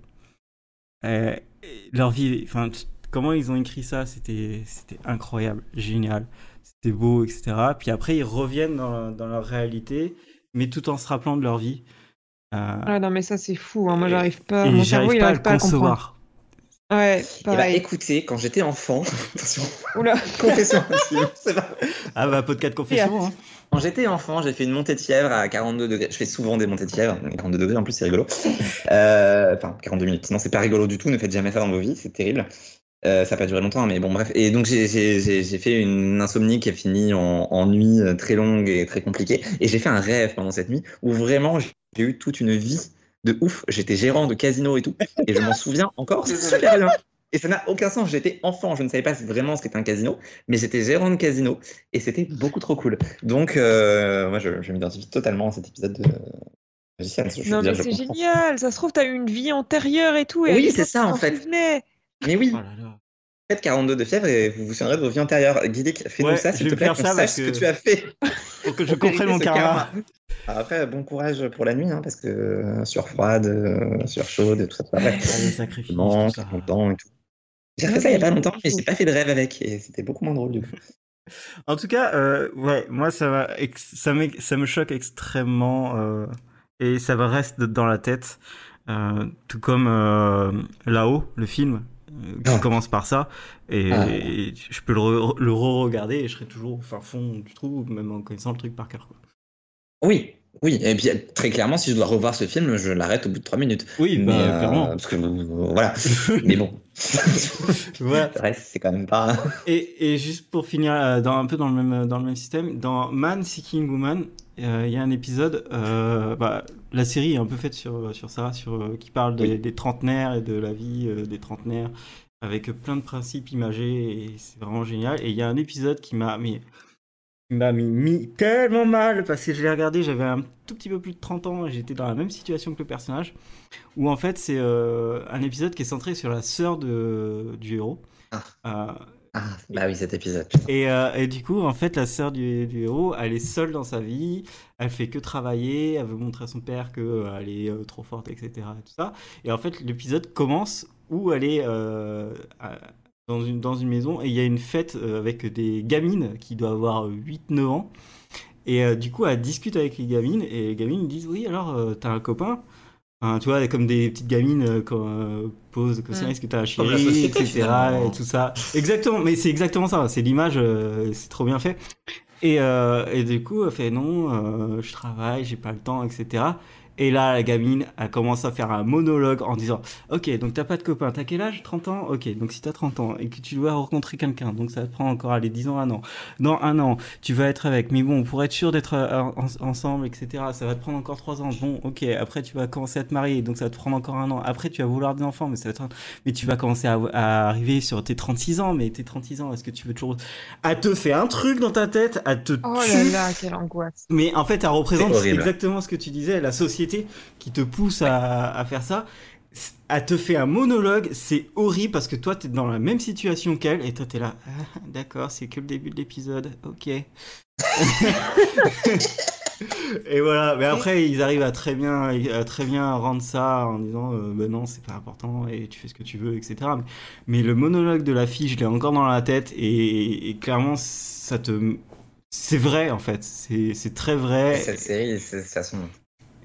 Euh, et leur vie, enfin, comment ils ont écrit ça, c'était c'était incroyable, génial, c'était beau, etc. Puis après, ils reviennent dans, dans leur réalité, mais tout en se rappelant de leur vie. Euh, Ah non, mais ça, c'est fou. hein. Moi, j'arrive pas. et Mon cerveau, j'arrive il pas à pas à concevoir. Ouais, Eh ben, pareil. écoutez, quand j'étais enfant, attention, Oula. confession c'est pas- Ah bah, podcast confession, hein. Quand j'étais enfant, j'ai fait une montée de fièvre à 42 degrés. Je fais souvent des montées de fièvre, 42 degrés en plus, c'est rigolo. Euh, Enfin, 42 minutes. Sinon, c'est pas rigolo du tout. Ne faites jamais ça dans vos vies, c'est terrible. Euh, ça n'a pas duré longtemps, mais bon, bref. Et donc, j'ai- fait une insomnie qui a fini en, en nuit euh, très longue et très compliquée. Et j'ai fait un rêve pendant cette nuit où vraiment j'ai eu toute une vie de ouf. J'étais gérant de casino et tout. Et je m'en souviens encore super bien. Et ça n'a aucun sens. J'étais enfant, je ne savais pas vraiment ce qu'était un casino, mais j'étais gérant de casino et c'était beaucoup trop cool. Donc, euh, moi, je, je m'identifie totalement à cet épisode de Non, mais c'est génial. Ça se trouve, t'as eu une vie antérieure et tout. Et Oui, c'est ça, tu en fait. Mais oui, Oh là là. faites 42 de fièvre et vous vous souviendrez de vos vies antérieures. Guidic, fais-nous Ouais, ça, s'il te plaît, qu'on sache ce que que- tu as fait. Pour que je comprenne mon karma. Après, bon courage pour la nuit, hein, parce que euh, sur froide, euh, sur chaude, tout ça, sacrifices, Non, tout ça. longtemps et tout. J'ai fait ça il y a pas longtemps, mais j'ai pas fait de rêve avec, et c'était beaucoup moins drôle du coup. En tout cas, euh, ouais, moi ça va, ex- ça, m'ex- ça me choque extrêmement euh, et ça va rester dans la tête, euh, tout comme là-haut, le film qui Ah. commence par ça, et, Ah. et je peux le, re- le re-regarder et je serai toujours au fin fond du trou, même en connaissant le truc par cœur. quoi. Oui, Oui, et puis très clairement, si je dois revoir ce film, je l'arrête au bout de trois minutes. Oui, Mais, bah, euh, clairement. Parce que voilà. Mais bon, Voilà. le reste, c'est quand même pas. Et, et juste pour finir euh, dans, un peu dans le même, dans le même système, dans Man Seeking Woman, euh, il y a un épisode, euh, bah, la série est un peu faite sur, sur ça, sur, euh, qui parle des, Oui. des trentenaires et de la vie euh, des trentenaires, avec plein de principes imagés, et c'est vraiment génial. Et il y a un épisode qui m'a mais, qui m'a mis, mis tellement mal, parce que je l'ai regardé, j'avais un tout petit peu plus de 30 ans, et j'étais dans la même situation que le personnage, où en fait c'est euh, un épisode qui est centré sur la sœur de, du héros. Ah. Euh, Ah, bah oui, cet épisode. et, euh, et du coup, en fait, la sœur du, du héros, elle est seule dans sa vie, elle fait que travailler, elle veut montrer à son père qu'elle est euh, trop forte, etc. Et, tout ça. et en fait, l'épisode commence où elle est euh, dans, une, dans une maison et il y a une fête euh, avec des gamines qui doivent avoir 8-9 ans. Et euh, du coup, elle discute avec les gamines et les gamines disent Oui, alors, euh, t'as un copain? Enfin, tu vois, comme des petites gamines euh, quand euh, posent comme ça, est-ce que t'as un chéri, société, etc. finalement. Et tout ça. Exactement, mais c'est exactement ça. C'est l'image, euh, c'est trop bien fait. Et, euh, et du coup, elle fait non, euh, je travaille, j'ai pas le temps, etc. Et là, la gamine, elle commence à faire un monologue en disant Ok, donc t'as pas de copain, t'as quel âge? 30 ans? Ok, donc si t'as 30 ans et que tu dois rencontrer quelqu'un, donc ça te prend encore allez, 10 ans, un an. Dans un an, tu vas être avec, mais bon, pour être sûr d'être euh, en- ensemble, etc., ça va te prendre encore 3 ans. Bon, ok, après tu vas commencer à te marier, donc ça va te prendre encore un an. Après, tu vas vouloir des enfants, mais ça va te... Mais tu vas commencer à, à arriver sur tes 36 ans, mais tes 36 ans, est-ce que tu veux toujours. Elle te fait un truc dans ta tête, elle te Oh là là, quelle angoisse. Mais en fait, elle représente exactement ce que tu disais, la société qui te pousse à, à faire ça. Elle te fait un monologue, c'est horrible parce que toi, t'es dans la même situation qu'elle et toi, t'es là. Ah, D'accord, c'est que le début de l'épisode, ok. et voilà, mais après, ils arrivent à très bien, à très bien rendre ça en disant euh, ben non, c'est pas important et tu fais ce que tu veux, etc. Mais, mais le monologue de la fille, je l'ai encore dans la tête et, et clairement, ça te. C'est vrai en fait, c'est très vrai. Cette série, de toute façon,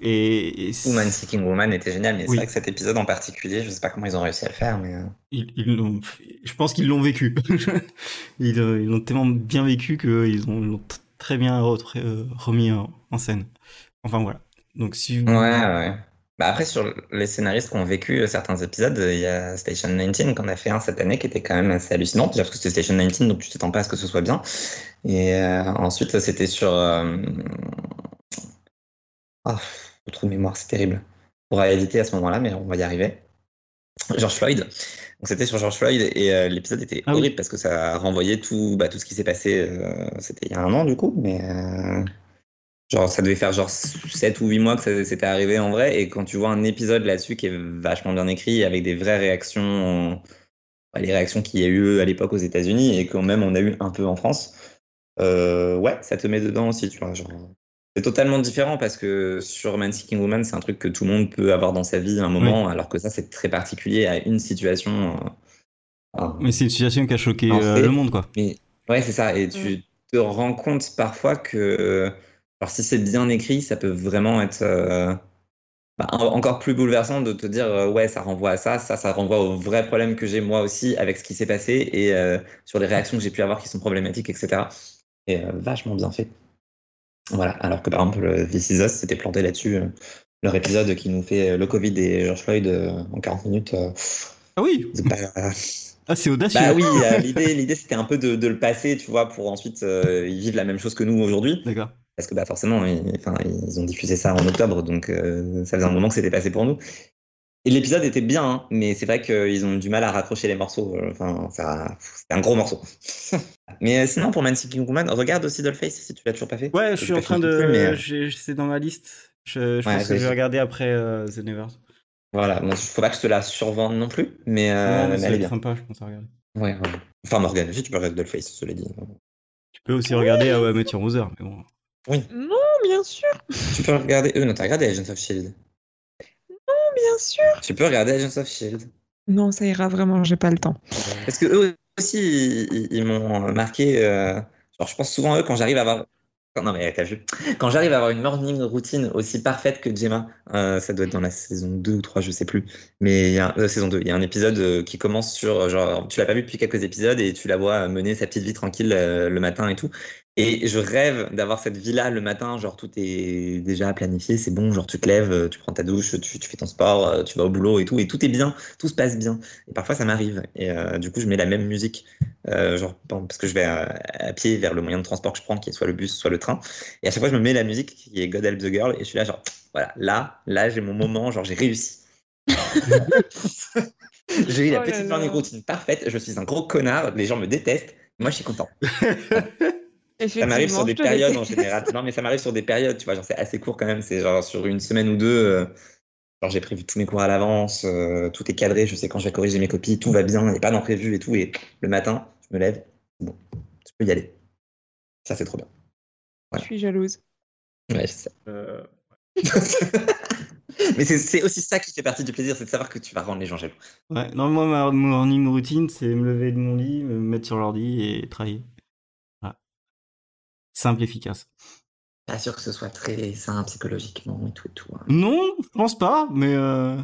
Et, Woman Seeking Woman était génial, mais Oui. c'est vrai que cet épisode en particulier, je sais pas comment ils ont réussi à le faire, mais. euh, ils, ils je pense qu'ils l'ont vécu. ils euh, ils l'ont tellement bien vécu qu'ils ont, ils l'ont très bien euh, remis en, scène. Enfin voilà. Donc si vous- Ouais, ouais. Bah après, sur les scénaristes qui ont vécu certains épisodes, il y a Station 19 qu'on a fait un cette année qui était quand même assez hallucinant. Déjà parce que c'était Station 19, donc tu t'attends pas à ce que ce soit bien. Et euh, ensuite, c'était sur. euh, Ah, le trou de mémoire, c'est terrible. On pourra éditer à ce moment-là, mais on va y arriver. George Floyd. Donc c'était sur George Floyd et euh, l'épisode était Ah oui. horrible parce que ça renvoyait tout, bah, tout ce qui s'est passé. euh, c'était il y a un an du coup, mais euh, genre ça devait faire genre 7 ou 8 mois que ça s'était arrivé en vrai. Et quand tu vois un épisode là-dessus qui est vachement bien écrit avec des vraies réactions, bah, les réactions qu'il y a eu à l'époque aux États-Unis et quand même on a eu un peu en France, ouais, ça te met dedans aussi, tu vois. Genre, c'est totalement différent parce que sur Man Seeking Woman, c'est un truc que tout le monde peut avoir dans sa vie à un moment, alors que ça, c'est très particulier à une situation. euh. Mais c'est une situation qui a choqué En euh, fait- le monde quoi. Mais ouais, c'est ça. Et tu te rends compte parfois que, alors si c'est bien écrit, ça peut vraiment être euh, bah, en- encore plus bouleversant de te dire euh, ouais, ça renvoie à ça, ça, ça renvoie aux vrais problèmes que j'ai moi aussi avec ce qui s'est passé et euh, sur les réactions que j'ai pu avoir qui sont problématiques, etc. Et euh, vachement bien fait. Voilà. Alors que par exemple, le This Is Us s'était planté là-dessus. euh, leur épisode qui nous fait euh, le Covid et George Floyd euh, en 40 minutes. euh, Ah oui. c'est pas- Ah c'est audacieux. bah oui, euh, l'idée, l'idée c'était un peu de, de le passer, tu vois, pour ensuite euh, ils vivent la même chose que nous aujourd'hui. D'accord. Parce que bah forcément, ils, ont diffusé ça en octobre, donc euh, ça faisait un moment que c'était passé pour nous. Et l'épisode était bien, hein, mais c'est vrai qu'ils ont du mal à raccrocher les morceaux. euh, Enfin, ça, c'était un gros morceau. mais euh, sinon, pour Man Seeking Woman, regarde aussi Dollface si tu l'as toujours pas fait. Ouais, je suis en train de. euh, C'est dans ma liste. Je, je Ouais, pense que je vais regarder après euh, The Nevers. voilà, bon, faut pas que je te la survende non plus, mais, euh, mais elle est bien. sympa, je pense à regarder. Ouais, ouais. Enfin, Morgan aussi, tu peux regarder Dollface, cela dit. Tu peux aussi regarder à Mathieu Roseur, mais bon. Non, bien sûr, Tu peux regarder. Euh, non, t'as regardé Agents of Shield. Sûr. Tu peux regarder Agents of Shield. Non, ça ira vraiment, j'ai pas le temps. Parce que eux aussi, ils, m'ont marqué. euh, genre, je pense souvent à eux quand j'arrive à avoir. Non, mais t'as vu. Quand j'arrive à avoir une morning routine aussi parfaite que Gemma, euh, ça doit être dans la saison 2 ou 3, je sais plus. Mais il y a euh, saison 2, il y a un épisode euh, qui commence sur. Genre, tu l'as pas vu depuis quelques épisodes et tu la vois mener sa petite vie tranquille le matin et tout. Et je rêve d'avoir cette vie-là le matin, genre tout est déjà planifié, c'est bon, genre tu te lèves, tu prends ta douche, tu, tu, fais ton sport, euh, tu vas au boulot et tout, et tout est bien, tout se passe bien. Et parfois ça m'arrive, et euh, du coup je mets la même musique, euh, genre parce que je vais à, à, pied vers le moyen de transport que je prends, qui est soit le bus, soit le train, et à chaque fois je me mets la musique qui est God Help the Girl, et je suis là genre, voilà, là, là j'ai mon moment, genre j'ai réussi. j'ai eu la Oh petite morning routine parfaite, je suis un gros connard, les gens me détestent, moi je suis content. Ça m'arrive sur des périodes en général. Non, mais ça m'arrive sur des périodes, tu vois, genre c'est assez court quand même. C'est genre sur une semaine ou deux. euh, genre j'ai prévu tous mes cours à l'avance, euh, tout est cadré, je sais quand je vais corriger mes copies, tout va bien, il n'y a pas d'imprévu et tout. Et le matin, je me lève, c'est bon, je peux y aller. Ça, c'est trop bien. Je suis jalouse. Ouais, je sais. Euh, mais c'est c'est aussi ça qui fait partie du plaisir, c'est de savoir que tu vas rendre les gens jaloux. ouais, non, moi, ma morning routine, c'est me lever de mon lit, me mettre sur l'ordi et travailler. Simple, efficace. Pas sûr que ce soit très sain psychologiquement et tout et tout. hein. Non, je pense pas, mais euh,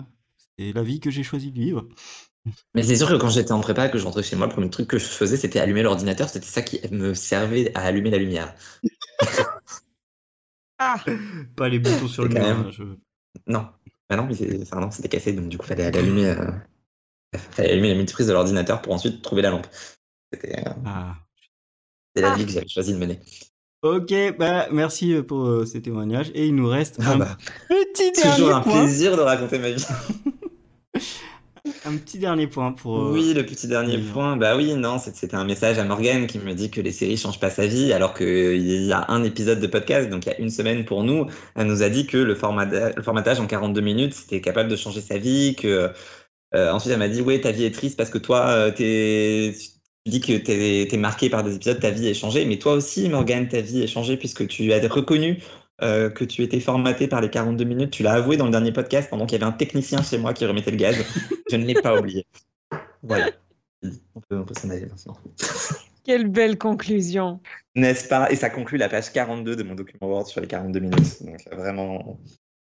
c'est la vie que j'ai choisi de vivre. Mais c'est sûr que quand j'étais en prépa, que je rentrais chez moi, le premier truc que je faisais, c'était allumer l'ordinateur. C'était ça qui me servait à allumer la lumière. Ah, Pas les boutons sur le mur. même- hein, je- Non, bah non, mais c'est- enfin, non, c'était cassé, donc du coup, fallait allumer, euh, fallait allumer la multiprise de l'ordinateur pour ensuite trouver la lampe. C'était euh, Ah. c'était la Ah. vie que j'avais choisi de mener. Ok, bah merci euh, pour euh, ces témoignages. Et il nous reste Ah un bah, petit toujours dernier un point. plaisir de raconter ma vie. Un petit dernier point pour. euh, Oui, le petit dernier oui. point, bah oui, non, c'était un message à Morgane qui me dit que les séries changent pas sa vie, alors qu'il y a un épisode de podcast, donc il y a une semaine pour nous, elle nous a dit que le, formata- le formatage en 42 minutes, c'était capable de changer sa vie, que euh, ensuite elle m'a dit, ouais, ta vie est triste parce que toi, euh, t'es- tu dis que t'es es marqué par des épisodes, ta vie est changée, mais toi aussi, Morgane, ta vie est changée puisque tu as reconnu euh, que tu étais formaté par les 42 minutes, tu l'as avoué dans le dernier podcast pendant qu'il y avait un technicien chez moi qui remettait le gaz. Je ne l'ai pas oublié. Voilà. On peut, on peut s'en aller maintenant. quelle belle conclusion. N'est-ce pas? Et ça conclut la page 42 de mon document Word sur les 42 minutes. Donc vraiment,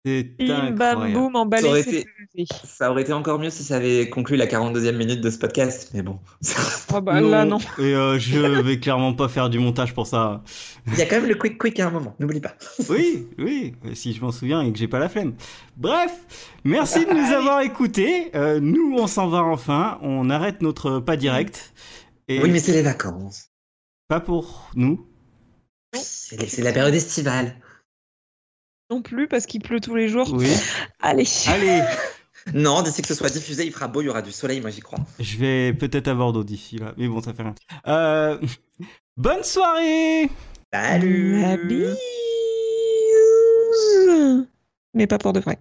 C'est Bim bam boum, emballé, Ça aurait c'est été- ça aurait été encore mieux si ça avait conclu la 42e minute de ce podcast. Mais bon, Oh bah là non. Et euh, je vais clairement pas faire du montage pour ça. il y a quand même le quick quick à un moment. N'oublie pas. Oui, oui, si je m'en souviens et que j'ai pas la flemme. Bref, merci de nous avoir écoutés. Euh, nous, on s'en va enfin. On arrête notre pas direct. Et Oui, mais c'est les vacances. pas pour nous. C'est la période estivale. Non plus parce qu'il pleut tous les jours. Oui. Allez. Allez, Non, d'ici que ce soit diffusé, il fera beau, il y aura du soleil, moi j'y crois. je vais peut-être avoir d'eau d'ici là. Mais bon, ça fait rien. Euh, bonne soirée Salut La bise. Mais pas pour de vrai.